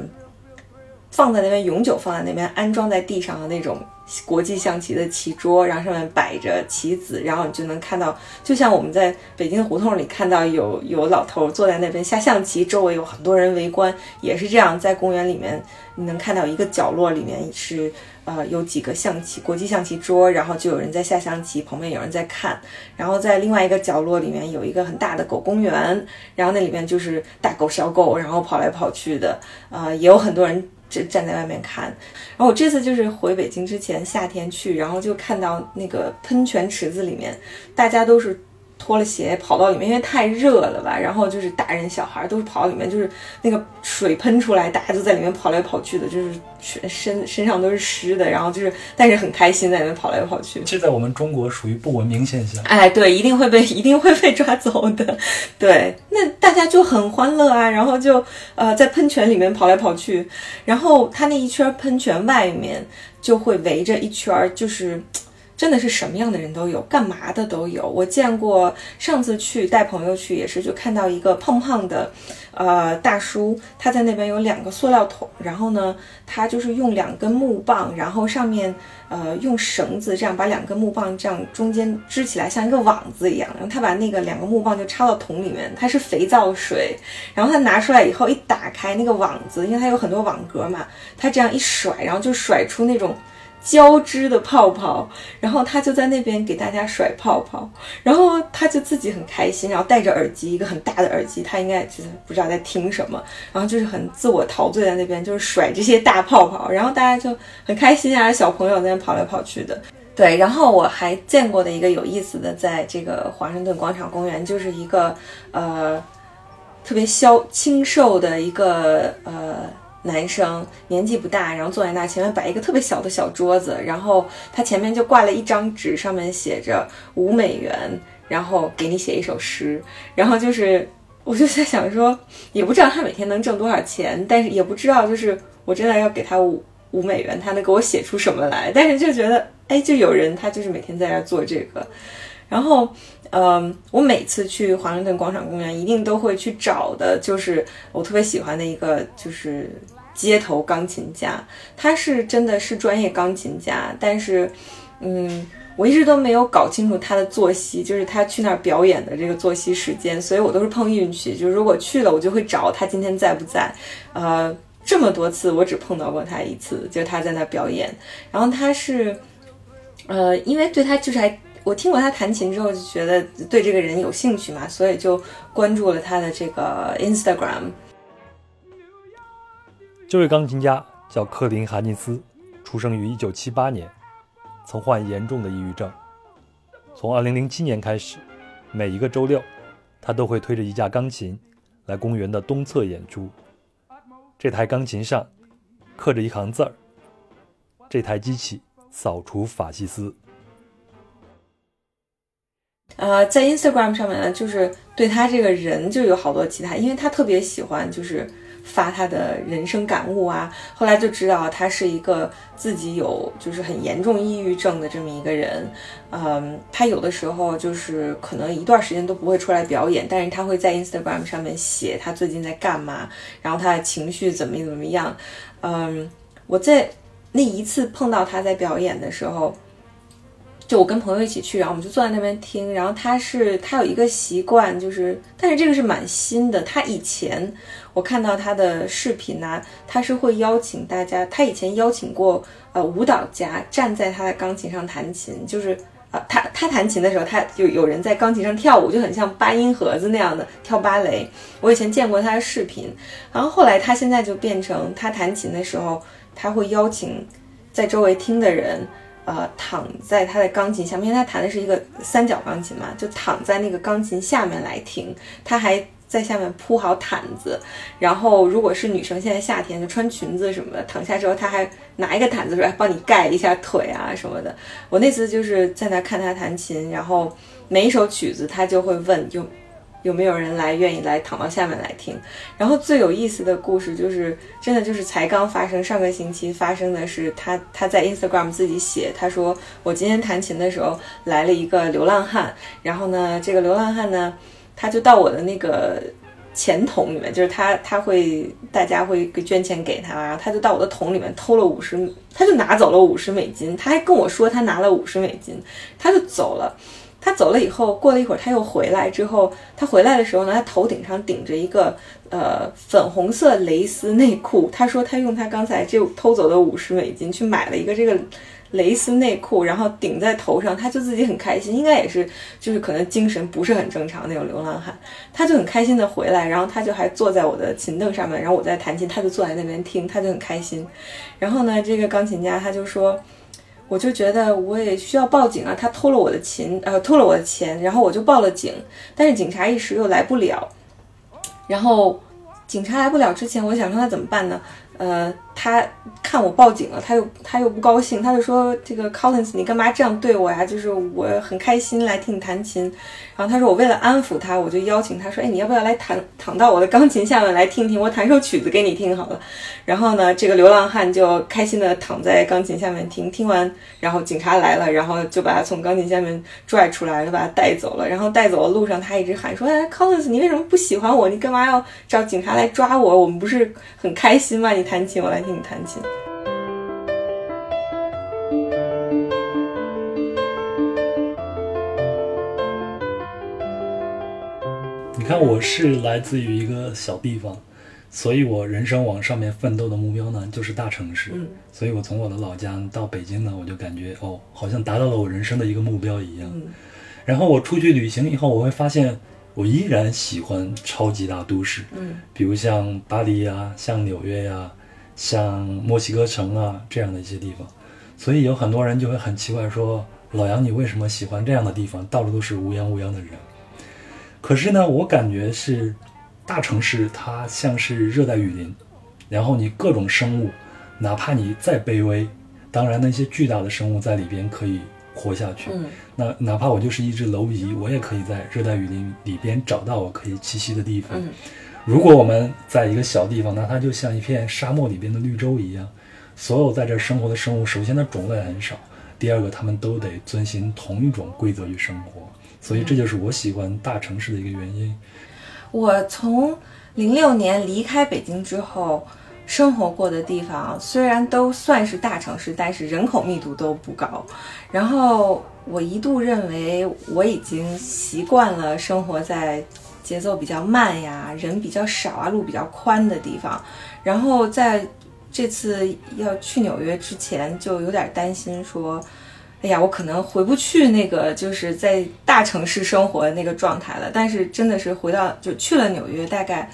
放在那边永久放在那边安装在地上的那种国际象棋的棋桌，然后上面摆着棋子，然后你就能看到，就像我们在北京胡同里看到有有老头坐在那边下象棋，周围有很多人围观，也是这样，在公园里面你能看到一个角落里面是呃有几个象棋国际象棋桌，然后就有人在下象棋，旁边有人在看，然后在另外一个角落里面有一个很大的狗公园，然后那里面就是大狗小狗，然后跑来跑去的，呃，也有很多人。站站在外面看，然后我这次就是回北京之前夏天去，然后就看到那个喷泉池子里面，大家都是脱了鞋跑到里面，因为太热了吧。然后就是大人小孩都是跑到里面，就是那个水喷出来，大家都在里面跑来跑去的，就是全身身上都是湿的，然后就是但是很开心在里面跑来跑去。这在我们中国属于不文明现象。哎，对，一定会被 [laughs] 一定会被抓走的。对，那大家就很欢乐啊，然后就呃在喷泉里面跑来跑去，然后它那一圈喷泉外面就会围着一圈儿，就是。真的是什么样的人都有，干嘛的都有。我见过，上次去带朋友去也是，就看到一个胖胖的，呃，大叔，他在那边有两个塑料桶，然后呢，他就是用两根木棒，然后上面呃用绳子这样把两根木棒这样中间支起来，像一个网子一样。然后他把那个两个木棒就插到桶里面，它是肥皂水。然后他拿出来以后一打开那个网子，因为它有很多网格嘛，他这样一甩，然后就甩出那种。交织的泡泡，然后他就在那边给大家甩泡泡，然后他就自己很开心，然后戴着耳机，一个很大的耳机，他应该就是不知道在听什么，然后就是很自我陶醉在那边，就是甩这些大泡泡，然后大家就很开心啊，小朋友在那跑来跑去的。对，然后我还见过的一个有意思的，在这个华盛顿广场公园，就是一个呃特别消清瘦的一个呃。男生年纪不大，然后坐在那，前面摆一个特别小的小桌子，然后他前面就挂了一张纸，上面写着五美元，然后给你写一首诗，然后就是我就在想说，也不知道他每天能挣多少钱，但是也不知道就是我真的要给他五五美元，他能给我写出什么来，但是就觉得哎，就有人他就是每天在那做这个，然后。嗯，我每次去华盛顿广场公园，一定都会去找的，就是我特别喜欢的一个，就是街头钢琴家。他是真的是专业钢琴家，但是，嗯，我一直都没有搞清楚他的作息，就是他去那儿表演的这个作息时间，所以我都是碰运气。就是如果去了，我就会找他今天在不在。呃，这么多次我只碰到过他一次，就是他在那表演。然后他是，呃，因为对他就是还。我听过他弹琴之后，就觉得对这个人有兴趣嘛，所以就关注了他的这个 Instagram。这位钢琴家叫克林·哈金斯，出生于1978年，曾患严重的抑郁症。从2007年开始，每一个周六，他都会推着一架钢琴来公园的东侧演出。这台钢琴上刻着一行字儿：“这台机器扫除法西斯。”呃，在 Instagram 上面呢，就是对他这个人就有好多其他，因为他特别喜欢就是发他的人生感悟啊。后来就知道他是一个自己有就是很严重抑郁症的这么一个人。嗯，他有的时候就是可能一段时间都不会出来表演，但是他会在 Instagram 上面写他最近在干嘛，然后他的情绪怎么怎么样。嗯，我在那一次碰到他在表演的时候。就我跟朋友一起去，然后我们就坐在那边听。然后他是他有一个习惯，就是但是这个是蛮新的。他以前我看到他的视频呢，他是会邀请大家。他以前邀请过呃舞蹈家站在他的钢琴上弹琴，就是呃他他弹琴的时候，他有有人在钢琴上跳舞，就很像八音盒子那样的跳芭蕾。我以前见过他的视频，然后后来他现在就变成他弹琴的时候，他会邀请在周围听的人。呃，躺在他的钢琴下面，因为他弹的是一个三角钢琴嘛，就躺在那个钢琴下面来听。他还在下面铺好毯子，然后如果是女生，现在夏天就穿裙子什么的，躺下之后他还拿一个毯子出来帮你盖一下腿啊什么的。我那次就是在那看他弹琴，然后每一首曲子他就会问就。有没有人来愿意来躺到下面来听？然后最有意思的故事就是，真的就是才刚发生，上个星期发生的是，他他在 Instagram 自己写，他说我今天弹琴的时候来了一个流浪汉，然后呢，这个流浪汉呢，他就到我的那个钱桶里面，就是他他会大家会捐钱给他，然后他就到我的桶里面偷了五十，他就拿走了五十美金，他还跟我说他拿了五十美金，他就走了。他走了以后，过了一会儿他又回来。之后他回来的时候呢，他头顶上顶着一个呃粉红色蕾丝内裤。他说他用他刚才就偷走的五十美金去买了一个这个蕾丝内裤，然后顶在头上，他就自己很开心。应该也是就是可能精神不是很正常那种流浪汉，他就很开心的回来，然后他就还坐在我的琴凳上面，然后我在弹琴，他就坐在那边听，他就很开心。然后呢，这个钢琴家他就说。我就觉得我也需要报警啊！他偷了我的琴，呃，偷了我的钱，然后我就报了警，但是警察一时又来不了。然后警察来不了之前，我想说那怎么办呢？呃，他看我报警了，他又他又不高兴，他就说：“这个 Collins，你干嘛这样对我呀？就是我很开心来听你弹琴。”然后他说：“我为了安抚他，我就邀请他说：‘哎，你要不要来弹，躺到我的钢琴下面来听听？我弹首曲子给你听好了。’然后呢，这个流浪汉就开心的躺在钢琴下面听。听完，然后警察来了，然后就把他从钢琴下面拽出来，就把他带走了。然后带走的路上，他一直喊说：‘哎，Collins，你为什么不喜欢我？你干嘛要找警察来抓我？我们不是很开心吗？你弹琴，我来听你弹琴。’”你看，我是来自于一个小地方，所以我人生往上面奋斗的目标呢，就是大城市。嗯，所以我从我的老家到北京呢，我就感觉哦，好像达到了我人生的一个目标一样。嗯，然后我出去旅行以后，我会发现我依然喜欢超级大都市。嗯，比如像巴黎呀，像纽约呀，像墨西哥城啊这样的一些地方。所以有很多人就会很奇怪说：“老杨，你为什么喜欢这样的地方？到处都是乌泱乌泱的人。”可是呢，我感觉是大城市，它像是热带雨林，然后你各种生物，哪怕你再卑微，当然那些巨大的生物在里边可以活下去。嗯，那哪怕我就是一只蝼蚁，我也可以在热带雨林里边找到我可以栖息的地方。嗯，如果我们在一个小地方，那它就像一片沙漠里边的绿洲一样，所有在这生活的生物，首先它种类很少，第二个它们都得遵循同一种规则去生活。所以这就是我喜欢大城市的一个原因。我从零六年离开北京之后，生活过的地方虽然都算是大城市，但是人口密度都不高。然后我一度认为我已经习惯了生活在节奏比较慢呀、人比较少啊、路比较宽的地方。然后在这次要去纽约之前，就有点担心说。哎呀，我可能回不去那个就是在大城市生活的那个状态了。但是真的是回到就去了纽约，大概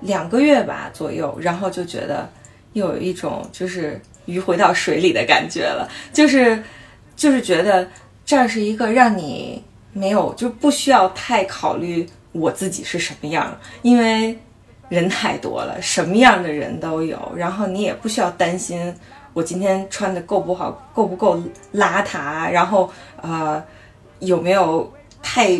两个月吧左右，然后就觉得又有一种就是鱼回到水里的感觉了。就是就是觉得这儿是一个让你没有就不需要太考虑我自己是什么样，因为人太多了，什么样的人都有，然后你也不需要担心。我今天穿的够不好，够不够邋遢？然后呃，有没有太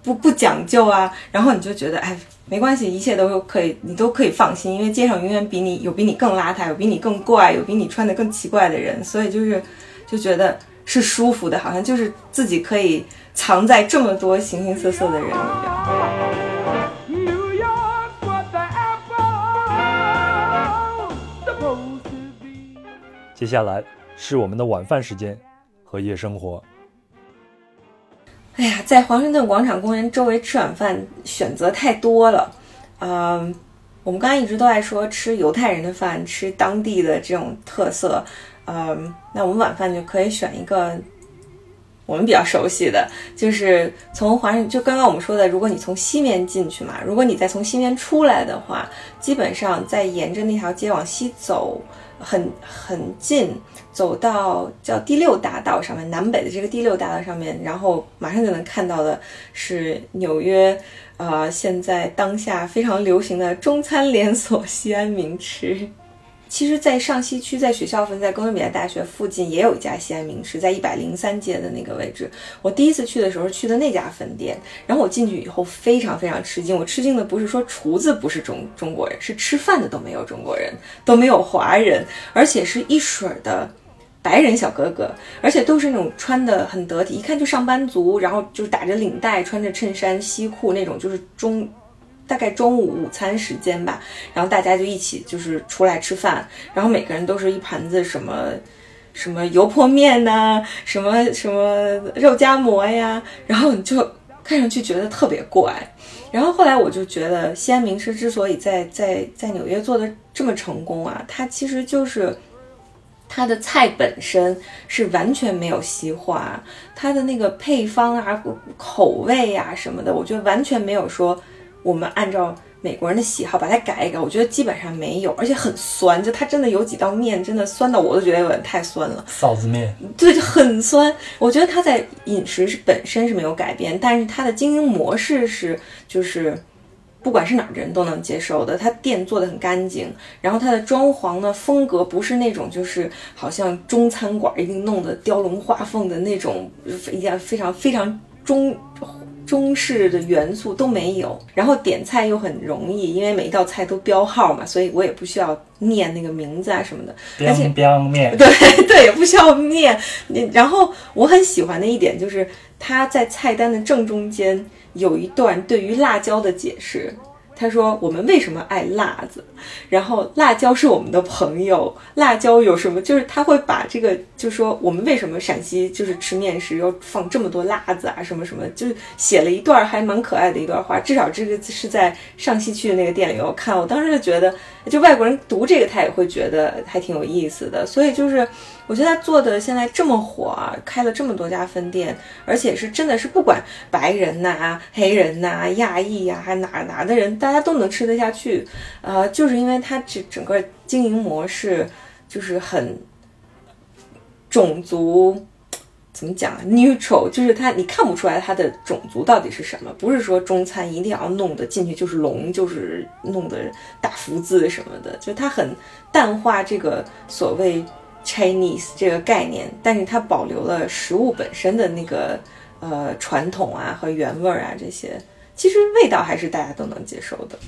不不讲究啊，然后你就觉得哎没关系，一切都可以，你都可以放心，因为街上永远比你有比你更邋遢，有比你更怪，有比你穿的更奇怪的人，所以就是就觉得是舒服的，好像就是自己可以藏在这么多形形色色的人里.接下来是我们的晚饭时间和夜生活。哎呀，在华盛顿广场公园周围吃晚饭选择太多了，嗯，我们刚才一直都在说吃犹太人的饭，吃当地的这种特色，嗯，那我们晚饭就可以选一个我们比较熟悉的，就是从华盛，就刚刚我们说的，如果你从西面进去嘛，如果你再从西面出来的话，基本上再沿着那条街往西走，很很近，走到叫第六大道上面，南北的这个第六大道上面，然后马上就能看到的是纽约，呃，现在当下非常流行的中餐连锁西安名吃。其实，在上西区，在学校分，在哥伦比亚大学附近也有一家西安名吃，在一百零三街的那个位置。我第一次去的时候去的那家分店，然后我进去以后非常非常吃惊。我吃惊的不是说厨子不是中中国人，是吃饭的都没有中国人，都没有华人，而且是一水儿的白人小哥哥，而且都是那种穿的很得体，一看就上班族，然后就是打着领带，穿着衬衫、西裤那种，就是中。大概中午午餐时间吧，然后大家就一起就是出来吃饭，然后每个人都是一盘子什么什么油泼面呐、什么什么肉夹馍呀，然后你就看上去觉得特别怪。然后后来我就觉得西安名吃之所以在在在纽约做的这么成功啊，它其实就是。它的菜本身是完全没有西化，它的那个配方啊、口味啊什么的，我觉得完全没有说我们按照美国人的喜好把它改一改，我觉得基本上没有，而且很酸，就它真的有几道面真的酸到我都觉得有点太酸了。臊子面，对，就很酸。我觉得它在饮食是本身是没有改变，但是它的经营模式是就是。不管是哪儿的人都能接受的，它店做的很干净，然后它的装潢呢风格不是那种就是好像中餐馆一定弄得雕龙画凤的那种，一样非常非常中中式的元素都没有。然后点菜又很容易，因为每一道菜都标号嘛，所以我也不需要念那个名字啊什么的。而且 biang biang 面，对 [laughs] 对，也不需要念。然后我很喜欢的一点就是，它在菜单的正中间有一段对于辣椒的解释。他说：“我们为什么爱辣子？然后辣椒是我们的朋友，辣椒有什么？就是他会把这个，就说我们为什么陕西就是吃面食要放这么多辣子啊，什么什么，就写了一段还蛮可爱的一段话。至少这个是在上西区的那个店里我看，我当时就觉得，就外国人读这个他也会觉得还挺有意思的。所以就是我觉得他做的现在这么火啊，开了这么多家分店，而且是真的是不管白人呐、黑人呐、亚裔呀、还哪哪的人，大家都能吃得下去。呃，就是因为他这整个经营模式就是很种族。怎么讲啊？neutral 就是它，你看不出来它的种族到底是什么。不是说中餐一定要弄得进去就是龙，就是弄得大福字什么的，就它很淡化这个所谓 Chinese 这个概念，但是它保留了食物本身的那个呃传统啊和原味儿啊这些，其实味道还是大家都能接受的。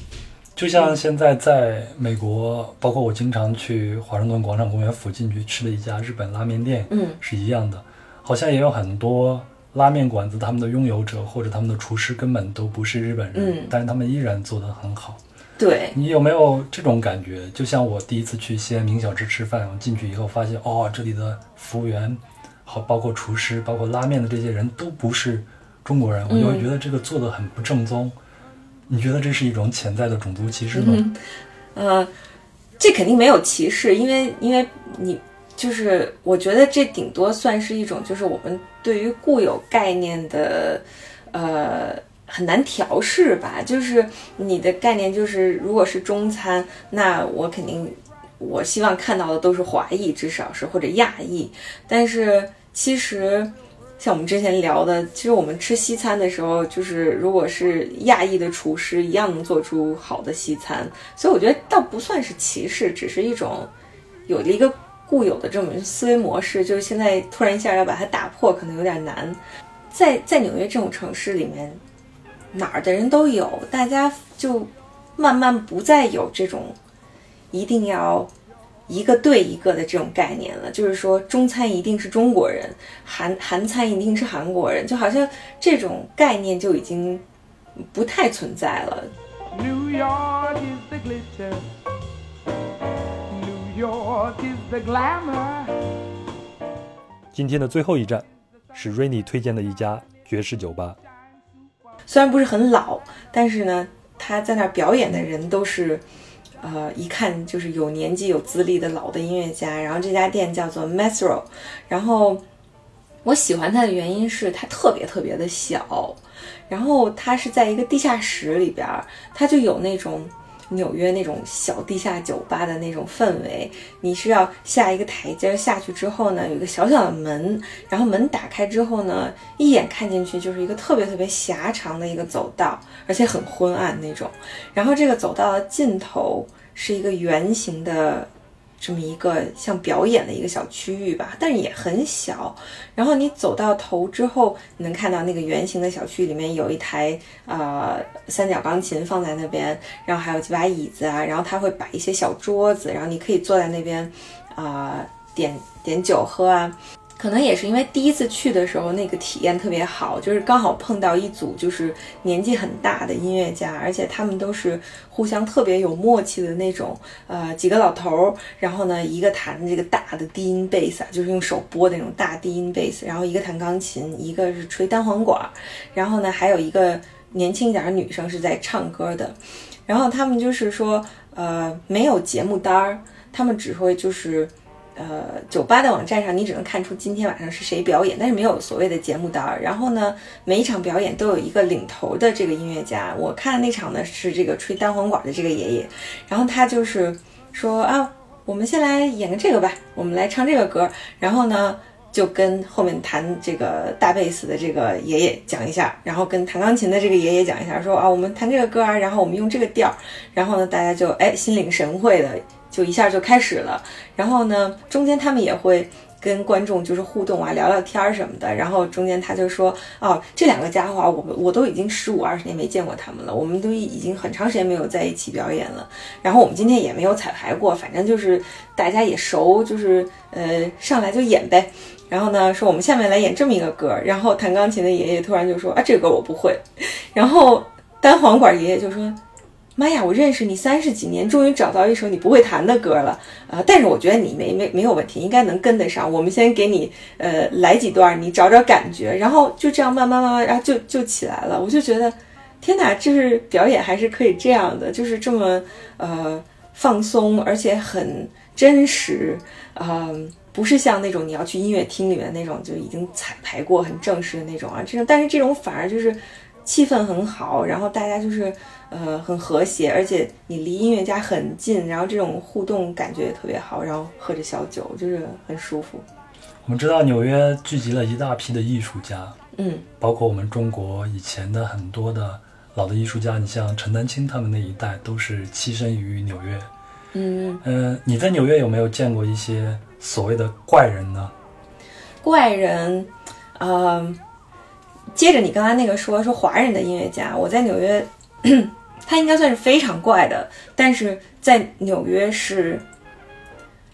就像现在在美国，包括我经常去华盛顿广场公园附近去吃的一家日本拉面店，嗯，是一样的。好像也有很多拉面馆子，他们的拥有者或者他们的厨师根本都不是日本人，嗯但是他们依然做得很好。对，你有没有这种感觉？就像我第一次去西安名小吃吃饭，我进去以后发现，哦，这里的服务员，好，包括厨师，包括拉面的这些人都不是中国人，我就会觉得这个做的很不正宗。你觉得这是一种潜在的种族歧视吗？呃，这肯定没有歧视，因为因为你就是我觉得这顶多算是一种就是我们对于固有概念的呃很难调试吧。就是你的概念就是如果是中餐，那我肯定我希望看到的都是华裔，至少是或者亚裔。但是其实。像我们之前聊的，其实我们吃西餐的时候，就是如果是亚裔的厨师，一样能做出好的西餐。所以我觉得倒不算是歧视，只是一种有了一个固有的这种思维模式，就是现在突然一下要把它打破，可能有点难。在在纽约这种城市里面，哪儿的人都有，大家就慢慢不再有这种一定要一个对一个的这种概念了。就是说，中餐一定是中国人，韩韩餐一定是韩国人，就好像这种概念就已经不太存在了。New York is the glitter. New York is the glamour. 今天的最后一站是 Rainy 推荐的一家爵士酒吧。虽然不是很老，但是呢，他在那儿表演的人都是，呃，一看就是有年纪、有资历的老的音乐家。然后这家店叫做 Metro，然后我喜欢它的原因是它特别特别的小，然后它是在一个地下室里边，它就有那种。纽约那种小地下酒吧的那种氛围，你是要下一个台阶下去之后呢，有一个小小的门，然后门打开之后呢，一眼看进去就是一个特别特别狭长的一个走道，而且很昏暗那种。然后这个走道的尽头是一个圆形的这么一个像表演的一个小区域吧，但是也很小。然后你走到头之后，你能看到那个圆形的小区里面有一台呃三角钢琴放在那边，然后还有几把椅子啊，然后他会摆一些小桌子，然后你可以坐在那边啊、点点酒喝啊。可能也是因为第一次去的时候那个体验特别好，就是刚好碰到一组就是年纪很大的音乐家，而且他们都是互相特别有默契的那种，呃，几个老头儿，然后呢，一个弹这个大的低音贝斯，就是用手拨那种大低音贝斯，然后一个弹钢琴，一个是吹单簧管，然后呢，还有一个年轻一点的女生是在唱歌的，然后他们就是说，呃，没有节目单儿，他们只会就是。呃，酒吧的网站上你只能看出今天晚上是谁表演，但是没有所谓的节目单。然后呢，每一场表演都有一个领头的这个音乐家。我看那场呢是这个吹单簧管的这个爷爷，然后他就是说啊，我们先来演个这个吧，我们来唱这个歌。然后呢，就跟后面弹这个大贝斯的这个爷爷讲一下，然后跟弹钢琴的这个爷爷讲一下，说啊，我们弹这个歌啊，然后我们用这个调儿，然后呢，大家就哎心领神会的。就一下就开始了，然后呢，中间他们也会跟观众就是互动啊，聊聊天儿什么的。然后中间他就说，哦，这两个家伙，我们我都已经十五二十年没见过他们了，我们都已经很长时间没有在一起表演了。然后我们今天也没有彩排过，反正就是大家也熟，就是呃上来就演呗。然后呢，说我们下面来演这么一个歌。然后弹钢琴的爷爷突然就说啊，这个歌我不会。然后单簧管爷爷就说。妈呀！我认识你三十几年，终于找到一首你不会弹的歌了啊、但是我觉得你没没没有问题，应该能跟得上。我们先给你呃来几段，你找找感觉，然后就这样慢慢慢慢，然后就就起来了。我就觉得，天哪，就是表演还是可以这样的，就是这么呃放松，而且很真实，嗯、呃，不是像那种你要去音乐厅里面那种就已经彩排过很正式的那种啊。这种，但是这种反而就是气氛很好，然后大家就是。呃，很和谐，而且你离音乐家很近，然后这种互动感觉也特别好，然后喝着小酒，就是很舒服。我们知道纽约聚集了一大批的艺术家，嗯，包括我们中国以前的很多的老的艺术家，你像陈丹青他们那一代都是栖身于纽约。嗯，呃，你在纽约有没有见过一些所谓的怪人呢？怪人，呃，接着你刚才那个说说华人的音乐家，我在纽约。[clears throat] 他应该算是非常怪的，但是在纽约是，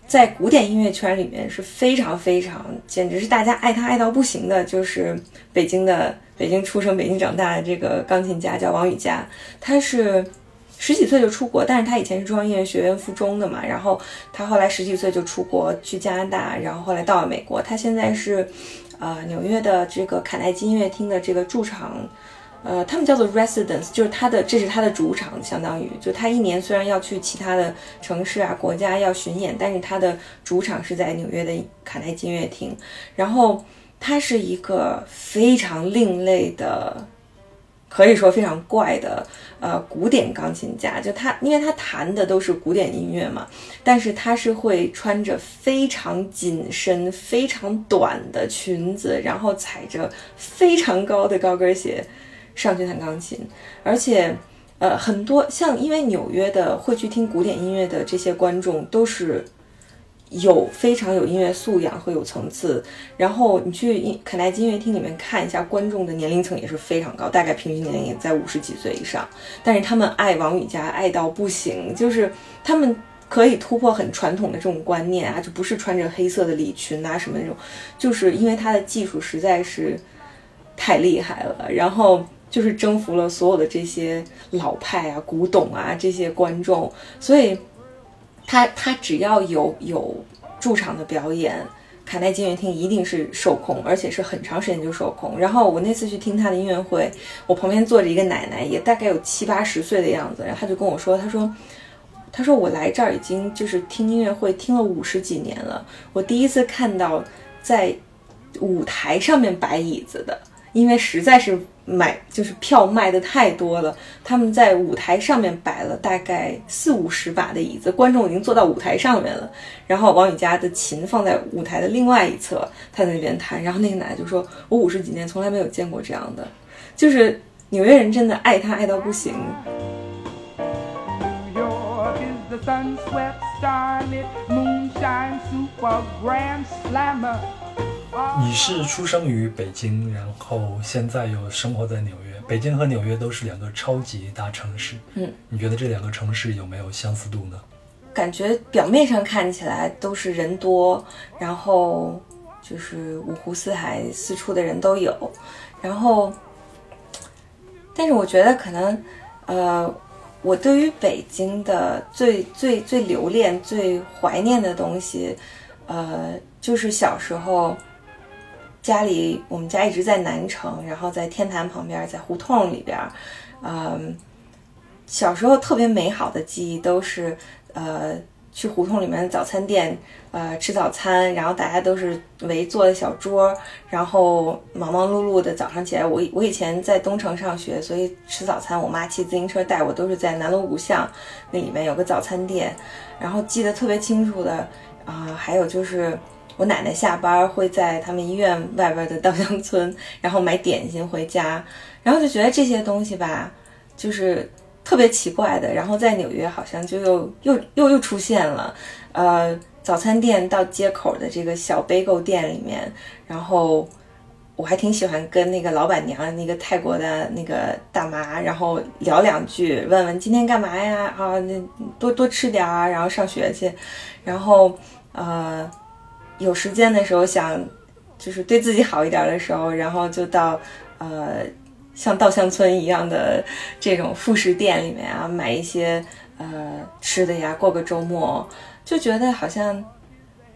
在古典音乐圈里面是非常非常，简直是大家爱他爱到不行的，就是北京的北京出生、北京长大的这个钢琴家叫王羽佳，他是十几岁就出国，但是他以前是中央音乐学院附中的嘛，然后他后来十几岁就出国去加拿大，然后后来到了美国，他现在是呃纽约的这个卡耐基音乐厅的这个驻场。呃，他们叫做 residence，就是他的，这是他的主场，相当于就他一年虽然要去其他的城市啊、国家要巡演，但是他的主场是在纽约的卡耐基音乐厅。然后他是一个非常另类的，可以说非常怪的呃古典钢琴家。就他，因为他弹的都是古典音乐嘛，但是他是会穿着非常紧身、非常短的裙子，然后踩着非常高的高跟鞋。上去弹钢琴，而且，呃，很多像因为纽约的会去听古典音乐的这些观众都是有非常有音乐素养和有层次。然后你去肯泰基音乐厅里面看一下，观众的年龄层也是非常高，大概平均年龄也在五十几岁以上。但是他们爱王羽佳爱到不行，就是他们可以突破很传统的这种观念啊，就不是穿着黑色的礼裙啊什么那种，就是因为他的技术实在是太厉害了，然后就是征服了所有的这些老派啊、古董啊这些观众，所以他他只要有有驻场的表演。卡耐基音乐厅一定是受控，而且是很长时间就受控。然后我那次去听他的音乐会，我旁边坐着一个奶奶，也大概有七八十岁的样子。然后他就跟我说：“他说，他说我来这儿已经就是听音乐会听了五十几年了，我第一次看到在舞台上面摆椅子的，因为实在是买就是票卖的太多了，他们在舞台上面摆了大概四五十把的椅子，观众已经坐到舞台上面了。然后王羽佳的琴放在舞台的另外一侧，他在那边弹。然后那个奶奶就说：“我五十几年从来没有见过这样的，就是纽约人真的爱他爱到不行。”你是出生于北京，然后现在又生活在纽约。北京和纽约都是两个超级大城市。嗯，你觉得这两个城市有没有相似度呢？感觉表面上看起来都是人多，然后就是五湖四海四处的人都有，然后，但是我觉得可能，呃，我对于北京的最最最留恋、最怀念的东西，呃，就是小时候家里我们家一直在南城，然后在天坛旁边，在胡同里边，嗯、小时候特别美好的记忆都是。呃，去胡同里面的早餐店，呃，吃早餐，然后大家都是围坐的小桌，然后忙忙碌碌的早上起来。我我以前在东城上学，所以吃早餐，我妈骑自行车带我，都是在南锣鼓巷那里面有个早餐店，然后记得特别清楚的啊、还有就是我奶奶下班会在他们医院外边的稻香村，然后买点心回家，然后就觉得这些东西吧，就是。特别奇怪的，然后在纽约好像就又又又又出现了，呃，早餐店到街口的这个小杯购店里面，然后我还挺喜欢跟那个老板娘，那个泰国的那个大妈，然后聊两句，问问今天干嘛呀？啊，那多多吃点儿，然后上学去，然后呃，有时间的时候想就是对自己好一点的时候，然后就到呃。像稻香村一样的这种副食店里面啊，买一些呃吃的呀，过个周末，就觉得好像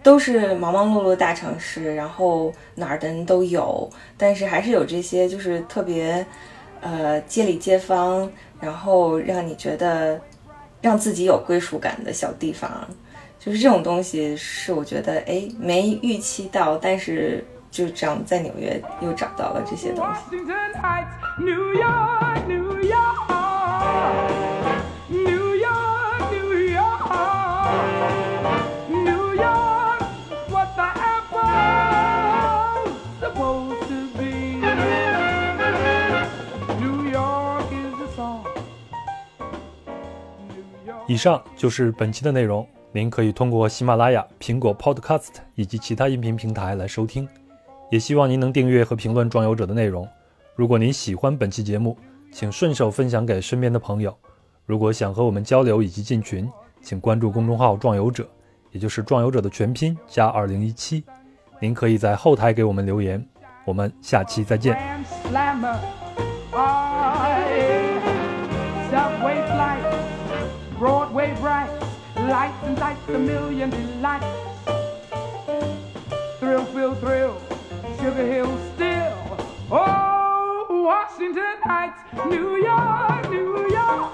都是忙忙碌碌大城市，然后哪儿的人都有，但是还是有这些就是特别呃街里街坊，然后让你觉得让自己有归属感的小地方，就是这种东西是我觉得哎没预期到，但是就这样在纽约又找到了这些东西。Washington Heights, New York, New York, New York, New York, New York, what the apple's supposed to be. New York is the song. New York. 以上就是本期的内容，您可以通过喜马拉雅、苹果 Podcast 以及其他音频平台来收听。也希望您能订阅和评论《壮游者》的内容。如果您喜欢本期节目，请顺手分享给身边的朋友。如果想和我们交流以及进群，请关注公众号“壮游者”，也就是“壮游者”的全拼加二零一七。您可以在后台给我们留言。我们下期再见。Lights and sights, a million delights. Thrill, thrill, thrill, Sugar Hill still. Oh, Washington Heights, New York, New York.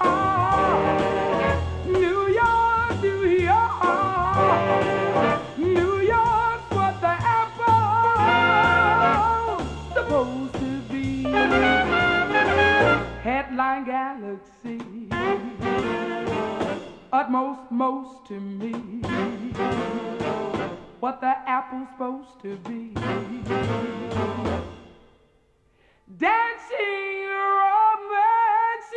New York, New York. New York, what the supposed to be. Headline galaxy, utmost most to me what the apple's supposed to be. Dancing, romancing.